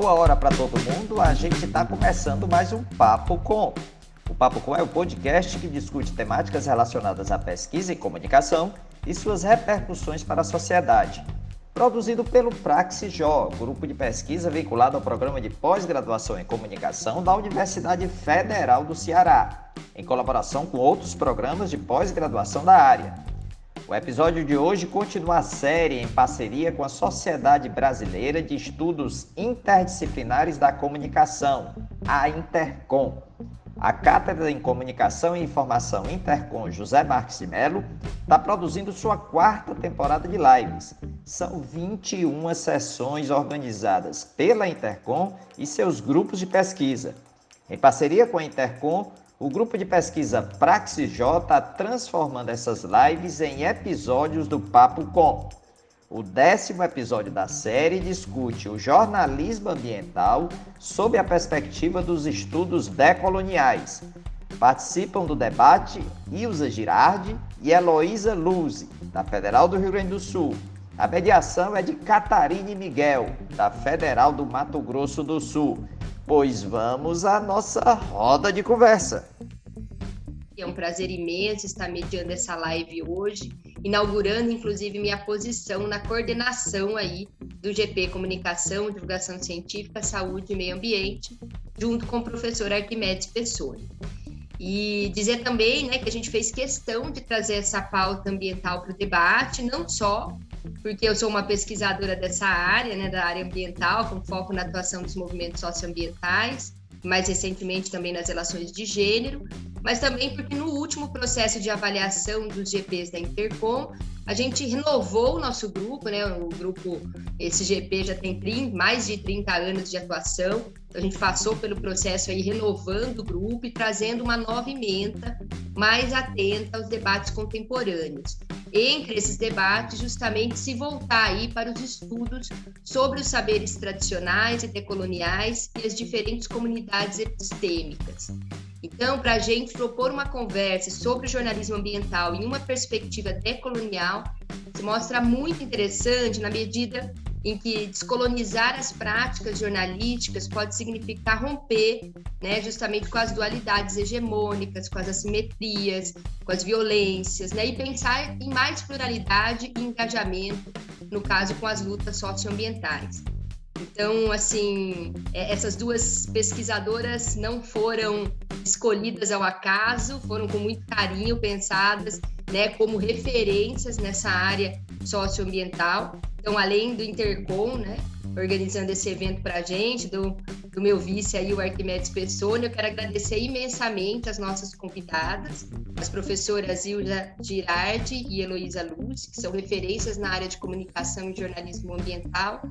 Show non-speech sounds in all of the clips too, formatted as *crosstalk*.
Boa hora para todo mundo. A gente está começando mais um Papo Com. O Papo Com é o podcast que discute temáticas relacionadas à pesquisa e comunicação e suas repercussões para a sociedade. Produzido pelo Praxijó, grupo de pesquisa vinculado ao programa de pós-graduação em comunicação da Universidade Federal do Ceará, em colaboração com outros programas de pós-graduação da área. O episódio de hoje continua a série em parceria com a Sociedade Brasileira de Estudos Interdisciplinares da Comunicação, a Intercom. A Cátedra em Comunicação e Informação Intercom José Marques de Mello está produzindo sua quarta temporada de lives. São 21 sessões organizadas pela Intercom e seus grupos de pesquisa. Em parceria com a Intercom, o grupo de pesquisa PraxisJ está transformando essas lives em episódios do Papo Com. O décimo episódio da série discute o jornalismo ambiental sob a perspectiva dos estudos decoloniais. Participam do debate Ilza Girardi e Heloísa Luzi, da Federal do Rio Grande do Sul. A mediação é de Catarine Miguel, da Federal do Mato Grosso do Sul. Pois vamos à nossa roda de conversa. É um prazer imenso estar mediando essa live hoje, inaugurando inclusive minha posição na coordenação aí do GP Comunicação, Divulgação Científica, Saúde e Meio Ambiente, junto com o professor Arquimedes Pessoa. E dizer também né, que a gente fez questão de trazer essa pauta ambiental para o debate, não só porque eu sou uma pesquisadora dessa área, né, da área ambiental, com foco na atuação dos movimentos socioambientais, mais recentemente também nas relações de gênero, mas também porque no último processo de avaliação dos GPs da Intercom, a gente renovou o nosso grupo, né? O grupo, esse GP já tem 30, mais de 30 anos de atuação, a gente passou pelo processo aí renovando o grupo e trazendo uma nova emenda mais atenta aos debates contemporâneos. Entre esses debates, justamente se voltar aí para os estudos sobre os saberes tradicionais e decoloniais e as diferentes comunidades epistêmicas. Então, para a gente propor uma conversa sobre o jornalismo ambiental em uma perspectiva decolonial, se mostra muito interessante na medida em que descolonizar as práticas jornalísticas pode significar romper, né, justamente com as dualidades hegemônicas, com as assimetrias, com as violências, né, e pensar em mais pluralidade e engajamento, no caso com as lutas socioambientais. Então, assim, é, essas duas pesquisadoras não foram escolhidas ao acaso, foram com muito carinho pensadas, né, como referências nessa área socioambiental. Então, além do Intercom, né, organizando esse evento para a gente, do, do meu vice aí, o Arquimedes Pessoni, eu quero agradecer imensamente as nossas convidadas, as professoras Ilja Girardi e Heloísa Luz, que são referências na área de comunicação e jornalismo ambiental,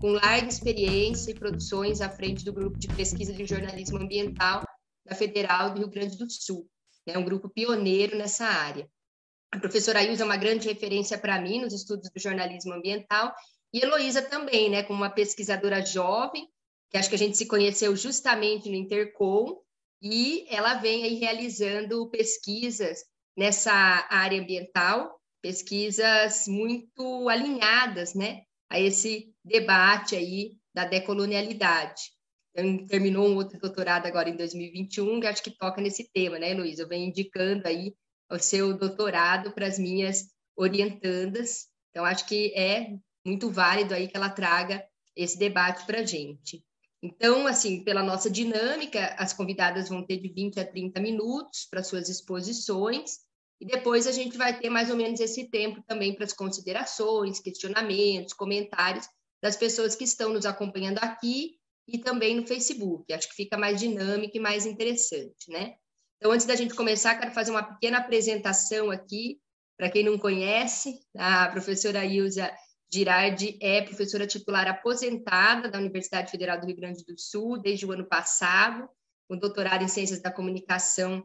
com larga experiência e produções à frente do grupo de pesquisa de jornalismo ambiental da Federal do Rio Grande do Sul, é um grupo pioneiro nessa área. A professora Ilza é uma grande referência para mim nos estudos do jornalismo ambiental e Heloísa também, né, como uma pesquisadora jovem, que acho que a gente se conheceu justamente no Intercom, e ela vem aí realizando pesquisas nessa área ambiental, pesquisas muito alinhadas, né, a esse debate aí da decolonialidade. Então, terminou um outro doutorado agora em 2021, que acho que toca nesse tema, né, Luísa? Eu venho indicando aí o seu doutorado para as minhas orientandas. Então, acho que é muito válido aí que ela traga esse debate para a gente. Então, assim, pela nossa dinâmica, as convidadas vão ter de 20 a 30 minutos para suas exposições, e depois a gente vai ter mais ou menos esse tempo também para as considerações, questionamentos, comentários das pessoas que estão nos acompanhando aqui e também no Facebook. Acho que fica mais dinâmico e mais interessante, né? Então, antes da gente começar, quero fazer uma pequena apresentação aqui, para quem não conhece, a professora Ilza Girardi é professora titular aposentada da Universidade Federal do Rio Grande do Sul desde o ano passado, com doutorado em Ciências da Comunicação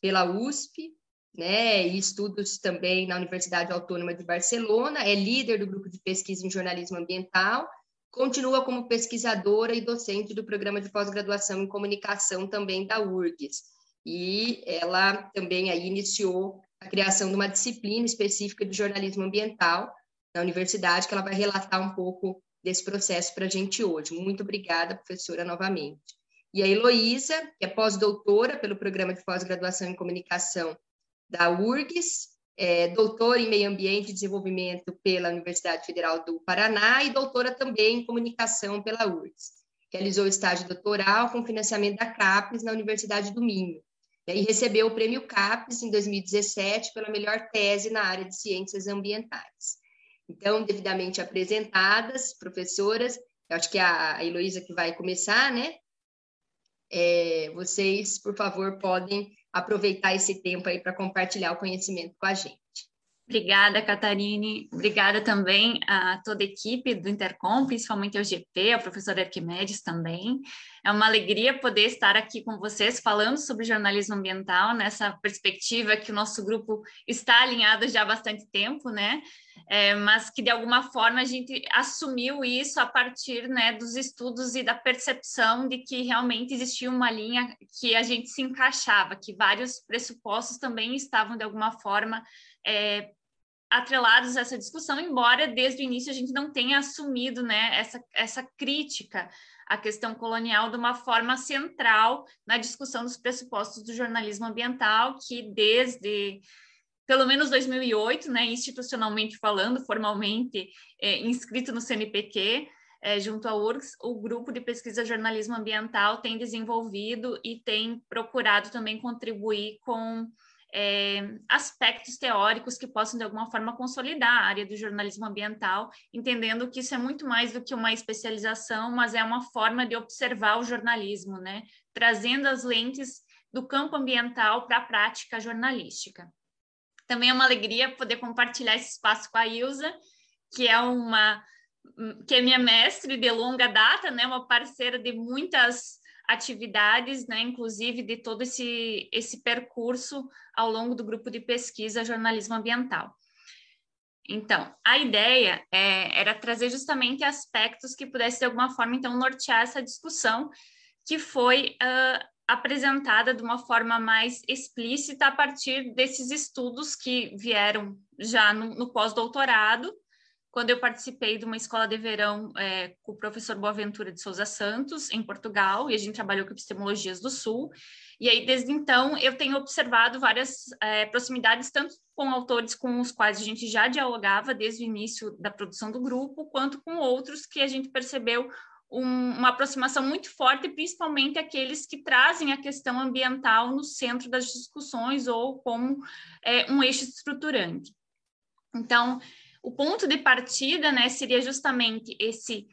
pela USP, né, e estudos também na Universidade Autônoma de Barcelona, é líder do grupo de pesquisa em jornalismo ambiental, continua como pesquisadora e docente do programa de pós-graduação em comunicação também da URGS. E ela também aí iniciou a criação de uma disciplina específica de jornalismo ambiental na universidade, que ela vai relatar um pouco desse processo para a gente hoje. Muito obrigada, professora, novamente. E a Heloísa, que é pós-doutora pelo Programa de Pós-Graduação em Comunicação da URGS, é, doutora em Meio Ambiente e Desenvolvimento pela Universidade Federal do Paraná e doutora também em Comunicação pela URGS. Realizou estágio doutoral com financiamento da CAPES na Universidade do Minho e recebeu o prêmio CAPES em 2017 pela melhor tese na área de ciências ambientais. Então, devidamente apresentadas, professoras, eu acho que a Heloísa que vai começar, né? É, vocês, por favor, podem aproveitar esse tempo aí para compartilhar o conhecimento com a gente. Obrigada, Catarine. Obrigada também a toda a equipe do Intercom, principalmente ao GP, ao professor Arquimedes também. É uma alegria poder estar aqui com vocês falando sobre jornalismo ambiental nessa perspectiva que o nosso grupo está alinhado já há bastante tempo, né? É, mas que de alguma forma a gente assumiu isso a partir né, dos estudos e da percepção de que realmente existia uma linha que a gente se encaixava, que vários pressupostos também estavam de alguma forma é, atrelados a essa discussão, embora desde o início a gente não tenha assumido né, essa, essa crítica à questão colonial de uma forma central na discussão dos pressupostos do jornalismo ambiental, que desde pelo menos 2008, né, institucionalmente falando, formalmente é, inscrito no CNPq, é, junto ao URGS, o grupo de pesquisa jornalismo ambiental tem desenvolvido e tem procurado também contribuir com é, aspectos teóricos que possam, de alguma forma, consolidar a área do jornalismo ambiental, entendendo que isso é muito mais do que uma especialização, mas é uma forma de observar o jornalismo, né? trazendo as lentes do campo ambiental para a prática jornalística. Também é uma alegria poder compartilhar esse espaço com a Ilza, que é uma que é minha mestre de longa data, né, uma parceira de muitas atividades, né, inclusive de todo esse, esse percurso ao longo do grupo de pesquisa Jornalismo Ambiental. Então, a ideia é, era trazer justamente aspectos que pudessem, de alguma forma, então, nortear essa discussão, que foi uh, apresentada de uma forma mais explícita a partir desses estudos que vieram já no, no pós-doutorado, quando eu participei de uma escola de verão é, com o professor Boaventura de Souza Santos, em Portugal, e a gente trabalhou com epistemologias do Sul. E aí, desde então, eu tenho observado várias é, proximidades, tanto com autores com os quais a gente já dialogava desde o início da produção do grupo, quanto com outros que a gente percebeu um, uma aproximação muito forte, principalmente aqueles que trazem a questão ambiental no centro das discussões ou como é, um eixo estruturante. Então, o ponto de partida, né, seria justamente esse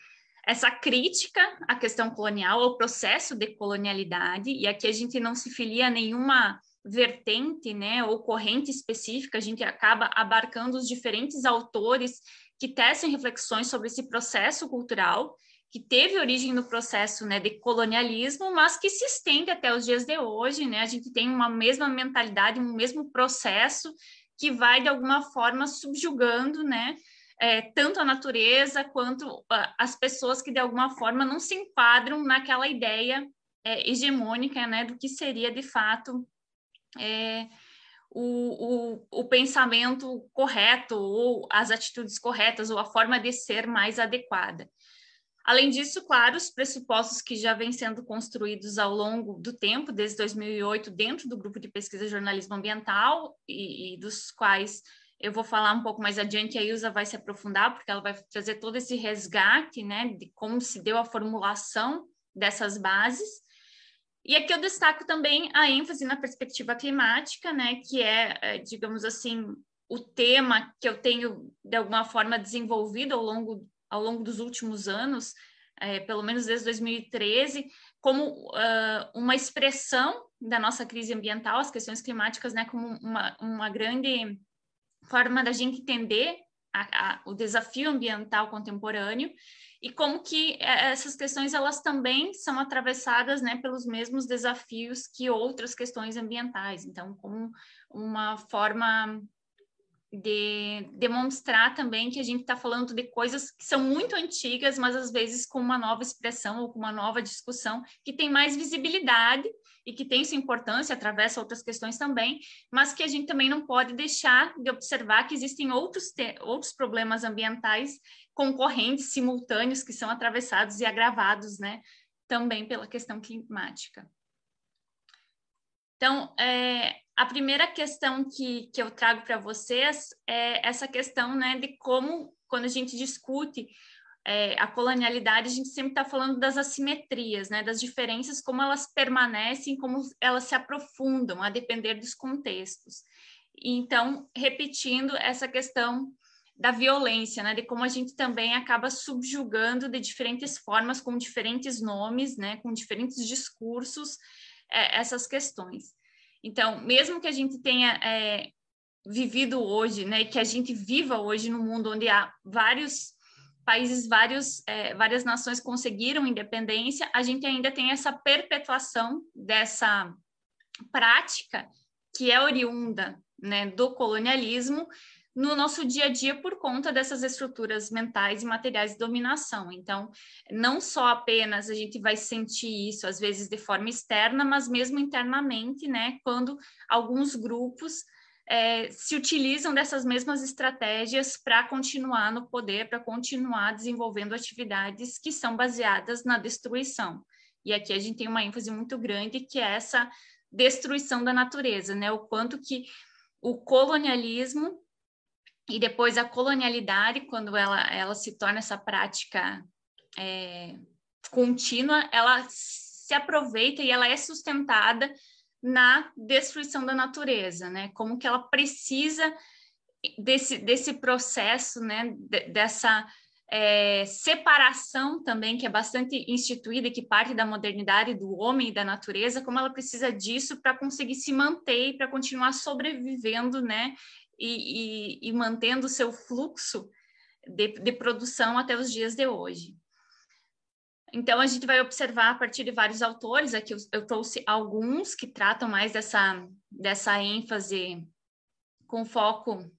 essa crítica à questão colonial, ao processo de colonialidade, e aqui a gente não se filia a nenhuma vertente, né, ou corrente específica, a gente acaba abarcando os diferentes autores que tecem reflexões sobre esse processo cultural que teve origem no processo né, de colonialismo, mas que se estende até os dias de hoje, né? A gente tem uma mesma mentalidade, um mesmo processo que vai, de alguma forma, subjugando, né? É, tanto a natureza quanto as pessoas que, de alguma forma, não se enquadram naquela ideia é, hegemônica né, do que seria, de fato, é, o, o, o, pensamento correto, ou as atitudes corretas, ou a forma de ser mais adequada. Além disso, claro, os pressupostos que já vêm sendo construídos ao longo do tempo, desde 2008, dentro do grupo de pesquisa jornalismo ambiental, e, e dos quais eu vou falar um pouco mais adiante, a Ilza vai se aprofundar, porque ela vai trazer todo esse resgate, né, de como se deu a formulação dessas bases. E aqui eu destaco também a ênfase na perspectiva climática, né, que é, é digamos assim, o tema que eu tenho, de alguma forma, desenvolvido ao longo ao longo dos últimos anos, é, pelo menos desde 2013, como uh, uma expressão da nossa crise ambiental, as questões climáticas, né, como uma, uma grande forma da gente entender a, a, o desafio ambiental contemporâneo e como que é, essas questões elas também são atravessadas né, pelos mesmos desafios que outras questões ambientais. Então, como uma forma de demonstrar também que a gente está falando de coisas que são muito antigas, mas às vezes com uma nova expressão ou com uma nova discussão que tem mais visibilidade e que tem sua importância, atravessa outras questões também, mas que a gente também não pode deixar de observar que existem outros, outros problemas ambientais concorrentes, simultâneos, que são atravessados e agravados, né, também pela questão climática. Então, é, a primeira questão que, que eu trago para vocês é essa questão né, de como, quando a gente discute é, a colonialidade, a gente sempre está falando das assimetrias, né, das diferenças, como elas permanecem, como elas se aprofundam, a depender dos contextos. Então, repetindo essa questão da violência, né, de como a gente também acaba subjugando de diferentes formas, com diferentes nomes, né, com diferentes discursos, é, essas questões. Então, mesmo que a gente tenha é, vivido hoje, né, que a gente viva hoje no mundo onde há vários países, vários, é, várias nações conseguiram independência, a gente ainda tem essa perpetuação dessa prática que é oriunda né, do colonialismo no nosso dia a dia por conta dessas estruturas mentais e materiais de dominação. Então, não só apenas a gente vai sentir isso, às vezes de forma externa, mas mesmo internamente, né, quando alguns grupos é, se utilizam dessas mesmas estratégias para continuar no poder, para continuar desenvolvendo atividades que são baseadas na destruição. E aqui a gente tem uma ênfase muito grande que é essa destruição da natureza, né? O quanto que o colonialismo e depois a colonialidade, quando ela, ela se torna essa prática é, contínua, ela se aproveita e ela é sustentada na destruição da natureza, né? Como que ela precisa desse, desse processo, né? dessa é, separação também, que é bastante instituída, que parte da modernidade do homem e da natureza, como ela precisa disso para conseguir se manter e para continuar sobrevivendo, né? E, e, e mantendo o seu fluxo de, de produção até os dias de hoje. Então, a gente vai observar a partir de vários autores, aqui eu, trouxe alguns que tratam mais dessa, dessa ênfase com foco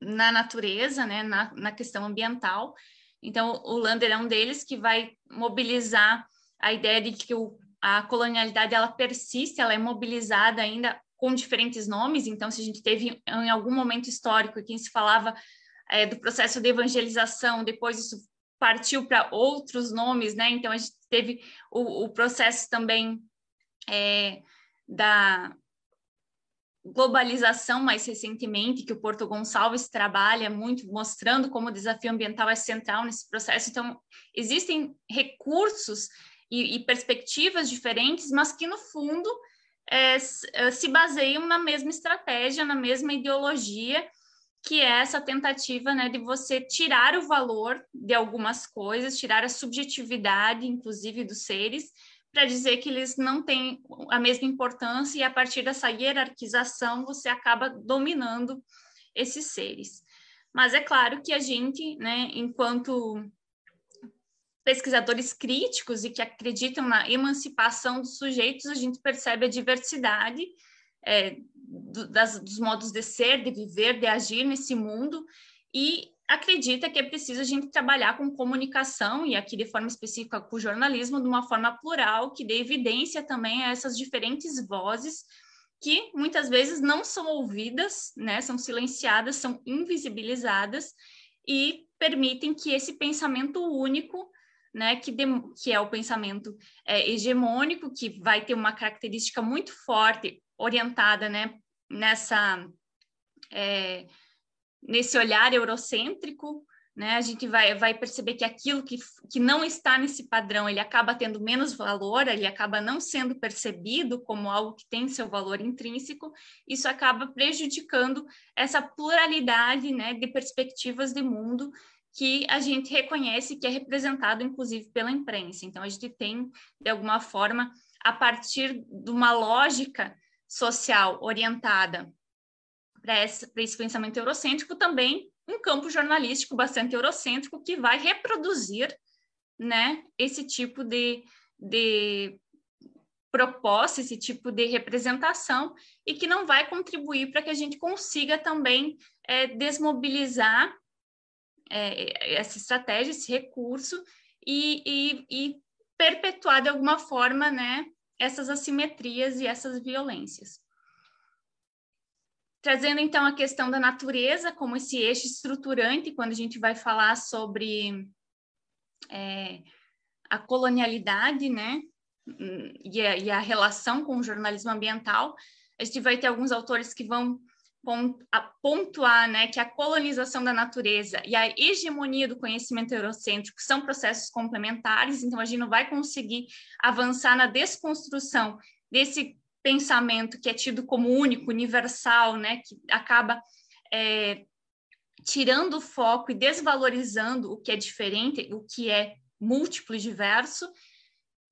na natureza, né, na, na questão ambiental. Então, o Lander é um deles que vai mobilizar a ideia de que o, a colonialidade ela persiste, ela é mobilizada ainda com diferentes nomes. Então, se a gente teve em algum momento histórico em que se falava é, do processo de evangelização, depois isso partiu para outros nomes, né? Então, a gente teve o, o processo também é, da globalização mais recentemente, que o Porto Gonçalves trabalha muito, mostrando como o desafio ambiental é central nesse processo. Então, existem recursos e, e perspectivas diferentes, mas que, no fundo, é, é, se baseiam na mesma estratégia, na mesma ideologia, que é essa tentativa né, de você tirar o valor de algumas coisas, tirar a subjetividade, inclusive, dos seres, para dizer que eles não têm a mesma importância, e a partir dessa hierarquização você acaba dominando esses seres. Mas é claro que a gente, né, enquanto pesquisadores críticos e que acreditam na emancipação dos sujeitos, a gente percebe a diversidade é, do, das, dos modos de ser, de viver, de agir nesse mundo e acredita que é preciso a gente trabalhar com comunicação e aqui de forma específica com o jornalismo de uma forma plural que dê evidência também a essas diferentes vozes que muitas vezes não são ouvidas, né, são silenciadas, são invisibilizadas e permitem que esse pensamento único né, que, de, que é o pensamento é, hegemônico, que vai ter uma característica muito forte, orientada né, nessa, é, nesse olhar eurocêntrico, né, a gente vai, vai perceber que aquilo que, que não está nesse padrão, ele acaba tendo menos valor, ele acaba não sendo percebido como algo que tem seu valor intrínseco, isso acaba prejudicando essa pluralidade né, de perspectivas de mundo que a gente reconhece que é representado, inclusive, pela imprensa. Então, a gente tem, de alguma forma, a partir de uma lógica social orientada para esse, esse pensamento eurocêntrico, também um campo jornalístico bastante eurocêntrico que vai reproduzir né, esse tipo de, de proposta, esse tipo de representação, e que não vai contribuir para que a gente consiga também é, desmobilizar é, essa estratégia, esse recurso, e, e, e, perpetuar de alguma forma né, essas assimetrias e essas violências. Trazendo então a questão da natureza como esse eixo estruturante, quando a gente vai falar sobre é, a colonialidade, né, e a, e a, relação com o jornalismo ambiental, a gente vai ter alguns autores que vão pontuar né, que a colonização da natureza e a hegemonia do conhecimento eurocêntrico são processos complementares, então a gente não vai conseguir avançar na desconstrução desse pensamento que é tido como único, universal, né, que acaba é, tirando o foco e desvalorizando o que é diferente, o que é múltiplo e diverso,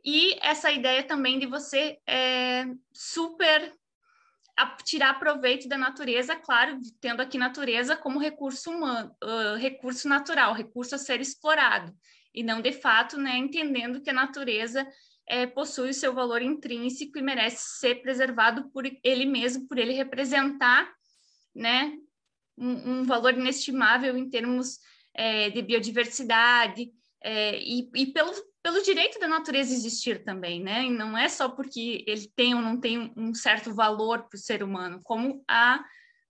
e essa ideia também de você é, super tirar proveito da natureza, claro, tendo aqui natureza como recurso humano, uh, recurso natural, recurso a ser explorado, e não de fato, né, entendendo que a natureza é, possui o seu valor intrínseco e merece ser preservado por ele mesmo, por ele representar, né, um, um valor inestimável em termos é, de biodiversidade é, e, e pelo pelo direito da natureza existir também, né? E não é só porque ele tem ou não tem um certo valor para o ser humano, como a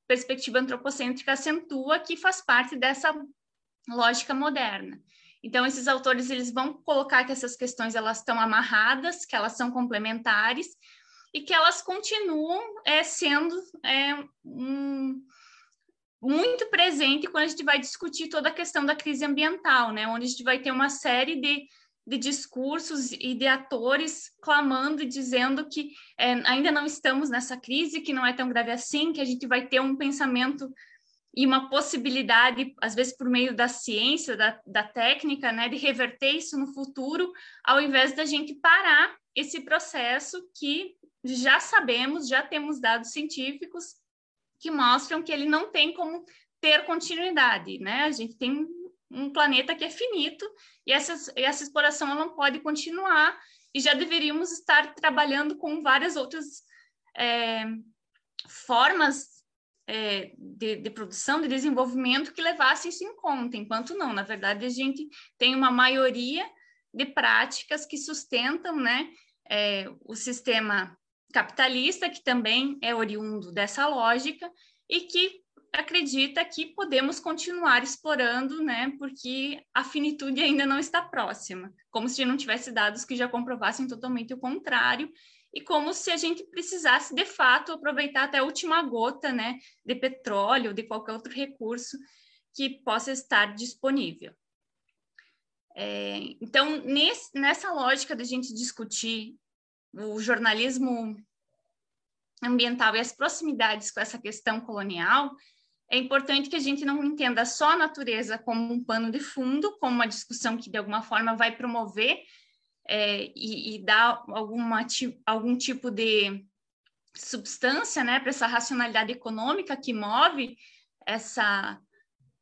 perspectiva antropocêntrica acentua que faz parte dessa lógica moderna. Então, esses autores eles vão colocar que essas questões elas estão amarradas, que elas são complementares e que elas continuam é, sendo é, um, muito presente quando a gente vai discutir toda a questão da crise ambiental, né? Onde a gente vai ter uma série de de discursos e de atores clamando e dizendo que é, ainda não estamos nessa crise, que não é tão grave assim, que a gente vai ter um pensamento e uma possibilidade, às vezes por meio da ciência, da, da técnica, né, de reverter isso no futuro, ao invés da gente parar esse processo que já sabemos, já temos dados científicos que mostram que ele não tem como ter continuidade, né? A gente tem um planeta que é finito e essa, essa exploração ela não pode continuar e já deveríamos estar trabalhando com várias outras é, formas é, de, de, produção, de desenvolvimento que levassem isso em conta, enquanto não. Na verdade, a gente tem uma maioria de práticas que sustentam né, é, o sistema capitalista, que também é oriundo dessa lógica, e que acredita que podemos continuar explorando, né, porque a finitude ainda não está próxima, como se não tivesse dados que já comprovassem totalmente o contrário, e como se a gente precisasse, de fato, aproveitar até a última gota, né, de petróleo, de qualquer outro recurso que possa estar disponível. É, então, nesse, nessa lógica da gente discutir o jornalismo ambiental e as proximidades com essa questão colonial, é importante que a gente não entenda só a natureza como um pano de fundo, como uma discussão que de alguma forma vai promover é, e, e, dar alguma, algum tipo de substância né, para essa racionalidade econômica que move essa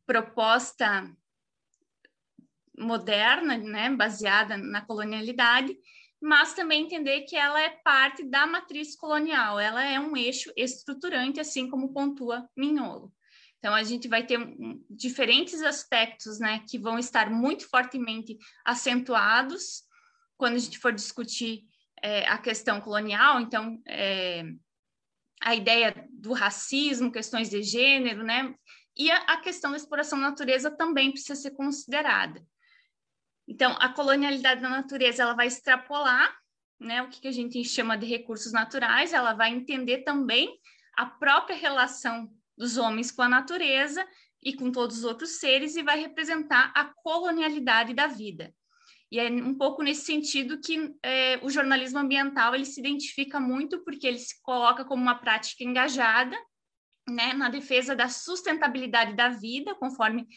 proposta moderna, né, baseada na colonialidade, mas também entender que ela é parte da matriz colonial, ela é um eixo estruturante, assim como pontua Mignolo. Então, a gente vai ter diferentes aspectos né, que vão estar muito fortemente acentuados quando a gente for discutir é, a questão colonial. Então, é, a ideia do racismo, questões de gênero, né? E a, a questão da exploração da natureza também precisa ser considerada. Então, a colonialidade da natureza ela vai extrapolar né, o que, que a gente chama de recursos naturais, ela vai entender também a própria relação dos homens com a natureza e com todos os outros seres e vai representar a colonialidade da vida. E é um pouco nesse sentido que é, o jornalismo ambiental ele se identifica muito porque ele se coloca como uma prática engajada né, na defesa da sustentabilidade da vida, conforme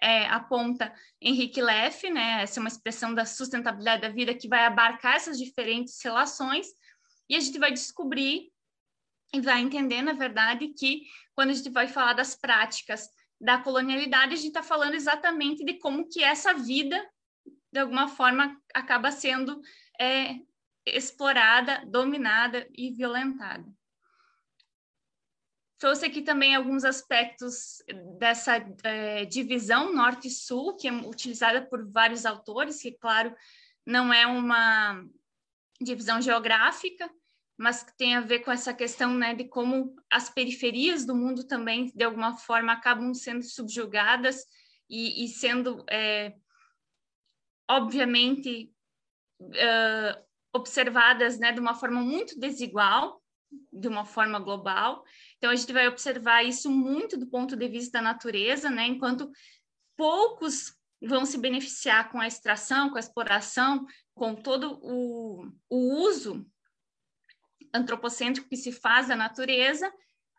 é, aponta Henrique Leff, né, essa é uma expressão da sustentabilidade da vida que vai abarcar essas diferentes relações, e a gente vai descobrir e vai entender, na verdade, que quando a gente vai falar das práticas da colonialidade, a gente está falando exatamente de como que essa vida, de alguma forma, acaba sendo é, explorada, dominada e violentada. Trouxe aqui também alguns aspectos dessa é, divisão norte-sul, que é utilizada por vários autores, que, claro, não é uma divisão geográfica, mas que tem a ver com essa questão né, de como as periferias do mundo também, de alguma forma, acabam sendo subjugadas e, e sendo, é, obviamente, uh, observadas né, de uma forma muito desigual, de uma forma global. Então, a gente vai observar isso muito do ponto de vista da natureza, né, enquanto poucos vão se beneficiar com a extração, com a exploração, com todo o, o uso antropocêntrico que se faz da natureza,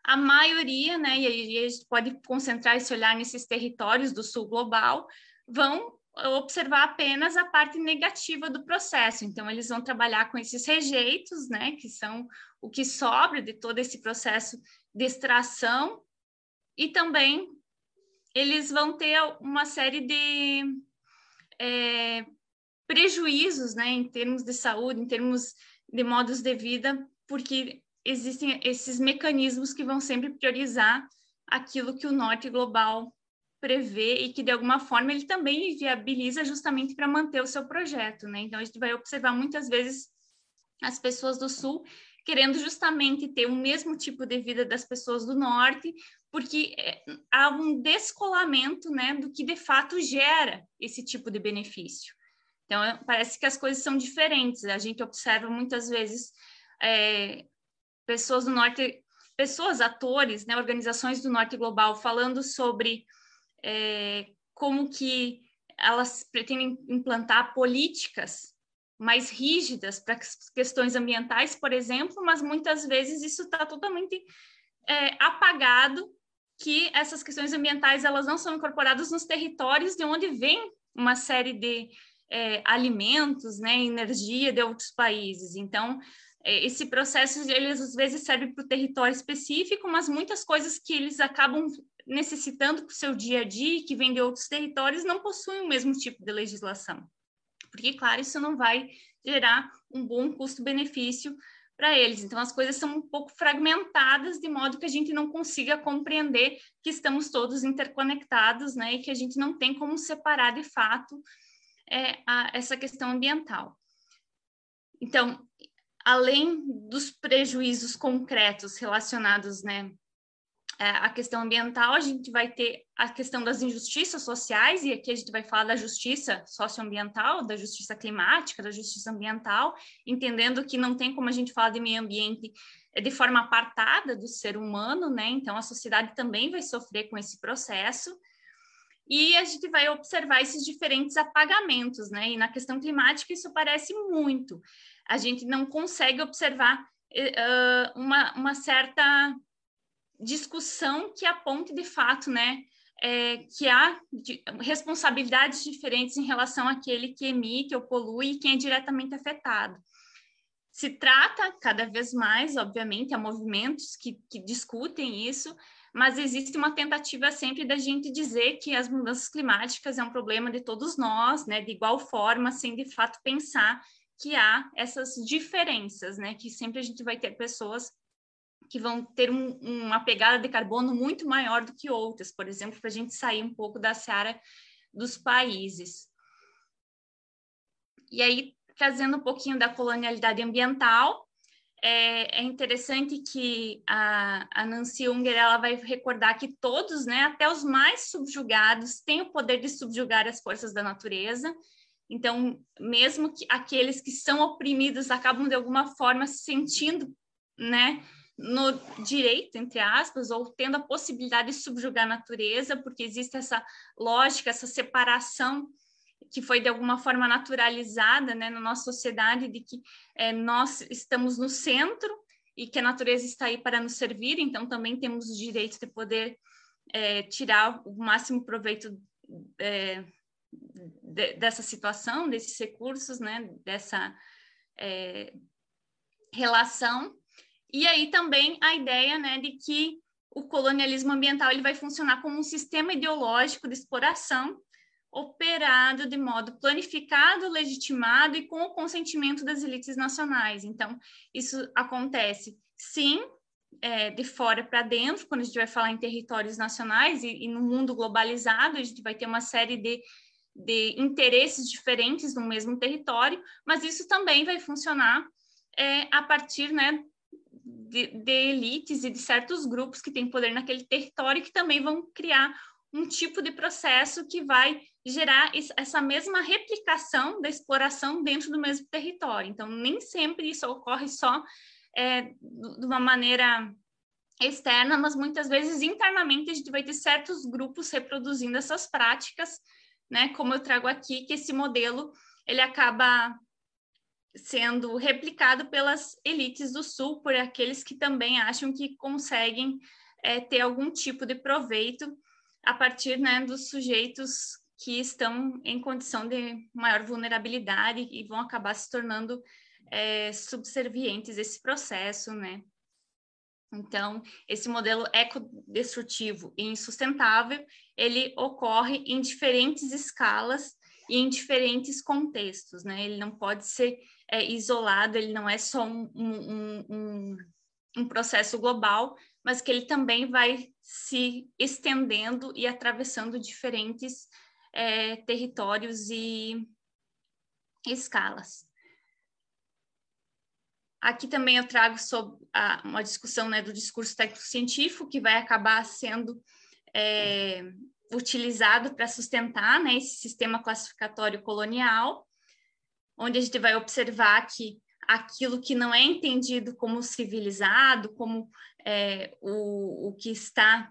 a maioria, né, e aí a gente pode concentrar esse olhar nesses territórios do sul global, vão observar apenas a parte negativa do processo. Então, eles vão trabalhar com esses rejeitos, né, que são o que sobra de todo esse processo de extração, e também eles vão ter uma série de é, prejuízos, né, em termos de saúde, em termos de modos de vida, porque existem esses mecanismos que vão sempre priorizar aquilo que o norte global prevê e que de alguma forma ele também viabiliza justamente para manter o seu projeto, né? Então a gente vai observar muitas vezes as pessoas do sul querendo justamente ter o mesmo tipo de vida das pessoas do norte, porque é, há um descolamento, né, do que de fato gera esse tipo de benefício. Então parece que as coisas são diferentes. A gente observa muitas vezes é, pessoas do norte, pessoas, atores, né, organizações do norte global falando sobre é, como que elas pretendem implantar políticas mais rígidas para questões ambientais, por exemplo, mas muitas vezes isso está totalmente é, apagado que essas questões ambientais elas não são incorporadas nos territórios de onde vem uma série de é, alimentos, né, energia de outros países. Então, esse processo ele às vezes serve para o território específico, mas muitas coisas que eles acabam necessitando para o seu dia a dia, que vêm de outros territórios, não possuem o mesmo tipo de legislação. Porque, claro, isso não vai gerar um bom custo-benefício para eles. Então, as coisas são um pouco fragmentadas, de modo que a gente não consiga compreender que estamos todos interconectados, né, e que a gente não tem como separar de fato é, a, essa questão ambiental. Então, além dos prejuízos concretos relacionados né, é, à questão ambiental, a gente vai ter a questão das injustiças sociais, e aqui a gente vai falar da justiça socioambiental, da justiça climática, da justiça ambiental, entendendo que não tem como a gente falar de meio ambiente é, de forma apartada do ser humano, né? Então a sociedade também vai sofrer com esse processo. E a gente vai observar esses diferentes apagamentos, né? E na questão climática isso aparece muito a gente não consegue observar uh, uma, uma certa discussão que aponte de fato, né, é, que há de, responsabilidades diferentes em relação àquele que emite ou polui e quem é diretamente afetado. Se trata cada vez mais, obviamente, há movimentos que, que discutem isso, mas existe uma tentativa sempre da gente dizer que as mudanças climáticas é um problema de todos nós, né, de igual forma, sem de fato pensar que há essas diferenças, né? Que sempre a gente vai ter pessoas que vão ter um, uma pegada de carbono muito maior do que outras, por exemplo, para a gente sair um pouco da seara dos países. E aí, trazendo um pouquinho da colonialidade ambiental, é, é interessante que a, a, Nancy Unger ela vai recordar que todos, né, até os mais subjugados, têm o poder de subjugar as forças da natureza então, mesmo que aqueles que são oprimidos acabam de alguma forma se sentindo, né, no direito, entre aspas, ou tendo a possibilidade de subjugar a natureza, porque existe essa lógica, essa separação que foi de alguma forma naturalizada né, na nossa sociedade, de que é, nós estamos no centro e que a natureza está aí para nos servir, então também temos o direito de poder é, tirar o máximo proveito é, de, dessa situação, desses recursos, né, dessa é, relação. E aí também a ideia né, de que o colonialismo ambiental ele vai funcionar como um sistema ideológico de exploração, operado de modo planificado, legitimado e com o consentimento das elites nacionais. Então, isso acontece, sim, é, de fora para dentro, quando a gente vai falar em territórios nacionais e, e, no mundo globalizado, a gente vai ter uma série de, de interesses diferentes no mesmo território, mas isso também vai funcionar é, a partir né, de, de elites e de certos grupos que têm poder naquele território que também vão criar um tipo de processo que vai gerar essa mesma replicação da exploração dentro do mesmo território. Então, nem sempre isso ocorre só é, de uma maneira externa, mas muitas vezes internamente a gente vai ter certos grupos reproduzindo essas práticas, né? Como eu trago aqui, que esse modelo ele acaba sendo replicado pelas elites do Sul, por aqueles que também acham que conseguem é, ter algum tipo de proveito a partir né, dos sujeitos que estão em condição de maior vulnerabilidade e vão acabar se tornando é, subservientes esse processo, né? Então, esse modelo ecodestrutivo e insustentável, ele ocorre em diferentes escalas e em diferentes contextos, né? Ele não pode ser é, isolado, ele não é só um, um, um, um processo global, mas que ele também vai se estendendo e atravessando diferentes é, territórios e escalas. Aqui também eu trago sobre a, uma discussão né, do discurso técnico-científico, que vai acabar sendo é, utilizado para sustentar né, esse sistema classificatório colonial, onde a gente vai observar que aquilo que não é entendido como civilizado, como é, o, o que está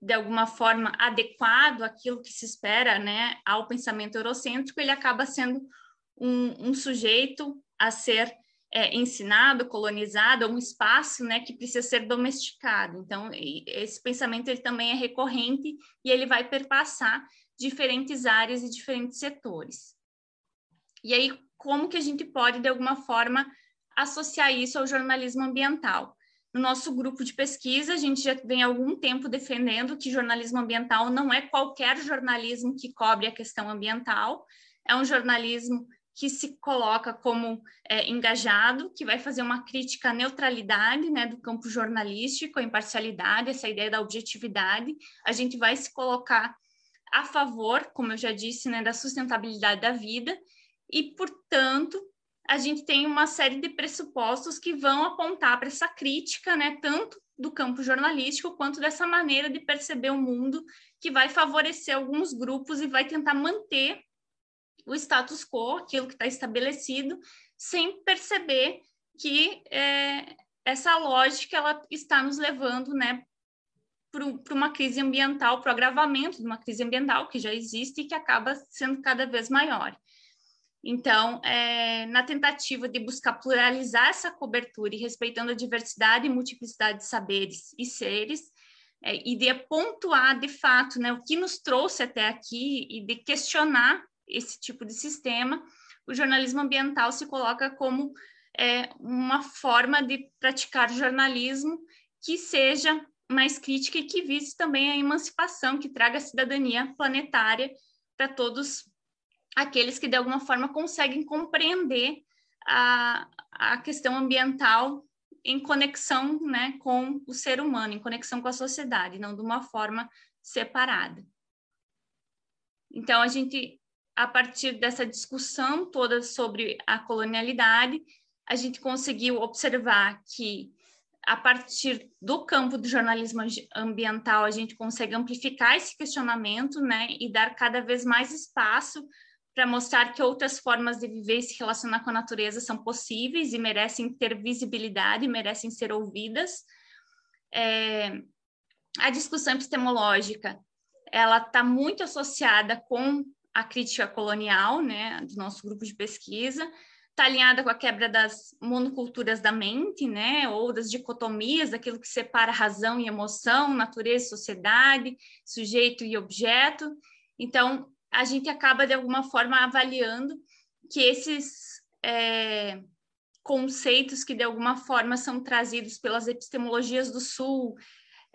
de alguma forma adequado àquilo que se espera, né, ao pensamento eurocêntrico, ele acaba sendo um, um sujeito a ser é, ensinado, colonizado, um espaço, né, que precisa ser domesticado. Então, esse pensamento ele também é recorrente e ele vai perpassar diferentes áreas e diferentes setores. E aí, como que a gente pode, de alguma forma, associar isso ao jornalismo ambiental? No nosso grupo de pesquisa, a gente já vem há algum tempo defendendo que jornalismo ambiental não é qualquer jornalismo que cobre a questão ambiental, é um jornalismo que se coloca como é, engajado, que vai fazer uma crítica à neutralidade né, do campo jornalístico, a imparcialidade, essa ideia da objetividade. A gente vai se colocar a favor, como eu já disse, né, da sustentabilidade da vida e, portanto, a gente tem uma série de pressupostos que vão apontar para essa crítica, né, tanto do campo jornalístico quanto dessa maneira de perceber o mundo que vai favorecer alguns grupos e vai tentar manter o status quo, aquilo que está estabelecido, sem perceber que é, essa lógica ela está nos levando, né, para uma crise ambiental, para o agravamento de uma crise ambiental que já existe e que acaba sendo cada vez maior. Então, é, na tentativa de buscar pluralizar essa cobertura e respeitando a diversidade e multiplicidade de saberes e seres, é, e de pontuar de fato né, o que nos trouxe até aqui e de questionar esse tipo de sistema, o jornalismo ambiental se coloca como é, uma forma de praticar jornalismo que seja mais crítica e que vise também a emancipação, que traga a cidadania planetária para todos aqueles que de alguma forma conseguem compreender a, a questão ambiental em conexão né, com o ser humano, em conexão com a sociedade, não de uma forma separada. Então, a gente, a partir dessa discussão toda sobre a colonialidade, a gente conseguiu observar que, a partir do campo do jornalismo ambiental, a gente consegue amplificar esse questionamento né, e dar cada vez mais espaço para mostrar que outras formas de viver e se relacionar com a natureza são possíveis e merecem ter visibilidade, merecem ser ouvidas. É, a discussão epistemológica, ela está muito associada com a crítica colonial, né, do nosso grupo de pesquisa, está alinhada com a quebra das monoculturas da mente, né, ou das dicotomias, daquilo que separa razão e emoção, natureza e sociedade, sujeito e objeto. Então, a gente acaba, de alguma forma, avaliando que esses é, conceitos que, de alguma forma, são trazidos pelas epistemologias do Sul,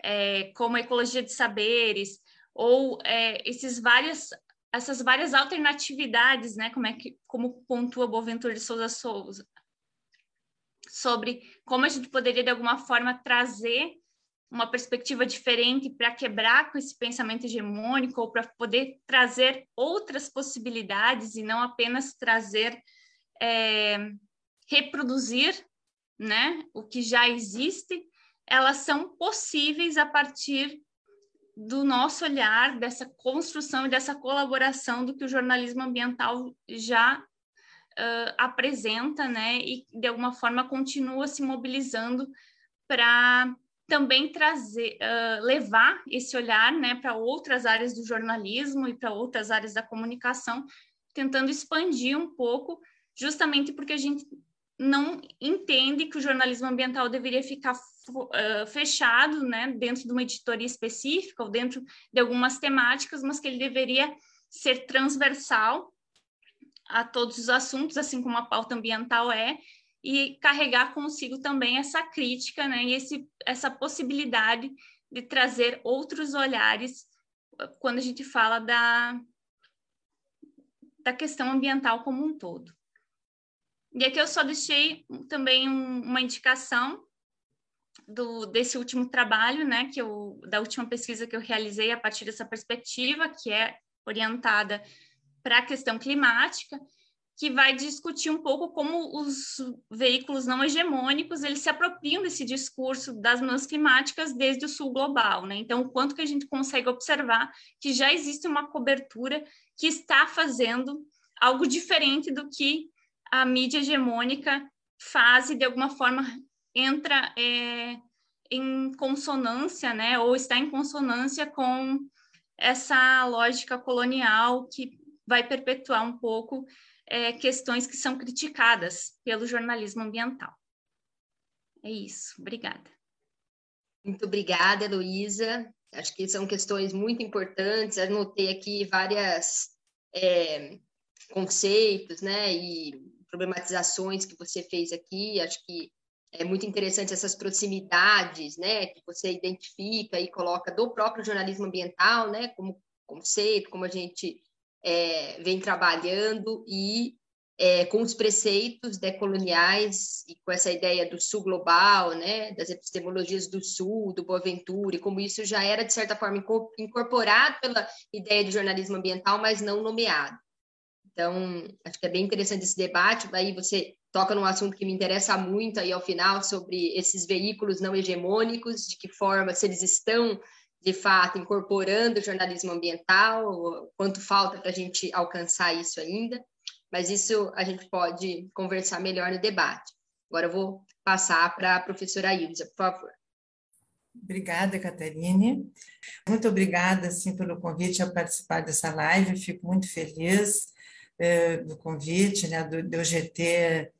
é, como a ecologia de saberes, ou é, esses vários essas várias alternatividades, né? Como é que como pontua Boaventura de Souza Souza sobre como a gente poderia de alguma forma trazer uma perspectiva diferente para quebrar com esse pensamento hegemônico ou para poder trazer outras possibilidades e não apenas trazer é, reproduzir né o que já existe elas são possíveis a partir do nosso olhar, dessa construção e dessa colaboração do que o jornalismo ambiental já uh, apresenta, né, e de alguma forma continua se mobilizando para também trazer, uh, levar esse olhar, né, para outras áreas do jornalismo e para outras áreas da comunicação, tentando expandir um pouco, justamente porque a gente não entende que o jornalismo ambiental deveria ficar fechado, né, dentro de uma editoria específica ou dentro de algumas temáticas, mas que ele deveria ser transversal a todos os assuntos, assim como a pauta ambiental é, e carregar consigo também essa crítica, né, e esse, essa possibilidade de trazer outros olhares quando a gente fala da, da questão ambiental como um todo. E aqui eu só deixei também um, uma indicação do, desse último trabalho, né, que eu, da última pesquisa que eu realizei a partir dessa perspectiva, que é orientada para a questão climática, que vai discutir um pouco como os veículos não hegemônicos eles se apropriam desse discurso das mudanças climáticas desde o sul global, né? Então, o quanto que a gente consegue observar que já existe uma cobertura que está fazendo algo diferente do que a mídia hegemônica faz e de alguma forma entra é, em consonância, né, ou está em consonância com essa lógica colonial que vai perpetuar um pouco é, questões que são criticadas pelo jornalismo ambiental. É isso, obrigada. Muito obrigada, Heloísa. Acho que são questões muito importantes. Anotei aqui várias é, conceitos, né, e problematizações que você fez aqui. Acho que é muito interessante essas proximidades, né, que você identifica e coloca do próprio jornalismo ambiental, né, como conceito, como a gente é, vem trabalhando e é, com os preceitos decoloniais e com essa ideia do sul global, né, das epistemologias do sul, do Boaventura, e como isso já era, de certa forma, incorporado pela ideia de jornalismo ambiental, mas não nomeado. Então, acho que é bem interessante esse debate. Daí você toca num assunto que me interessa muito aí ao final sobre esses veículos não hegemônicos, de que forma se eles estão de fato incorporando o jornalismo ambiental, quanto falta para a gente alcançar isso ainda. Mas isso a gente pode conversar melhor no debate. Agora eu vou passar para a professora Ilza, por favor. Obrigada, Catarine. Muito obrigada, assim, pelo convite a participar dessa live. Fico muito feliz é, do convite, né, do, do GT,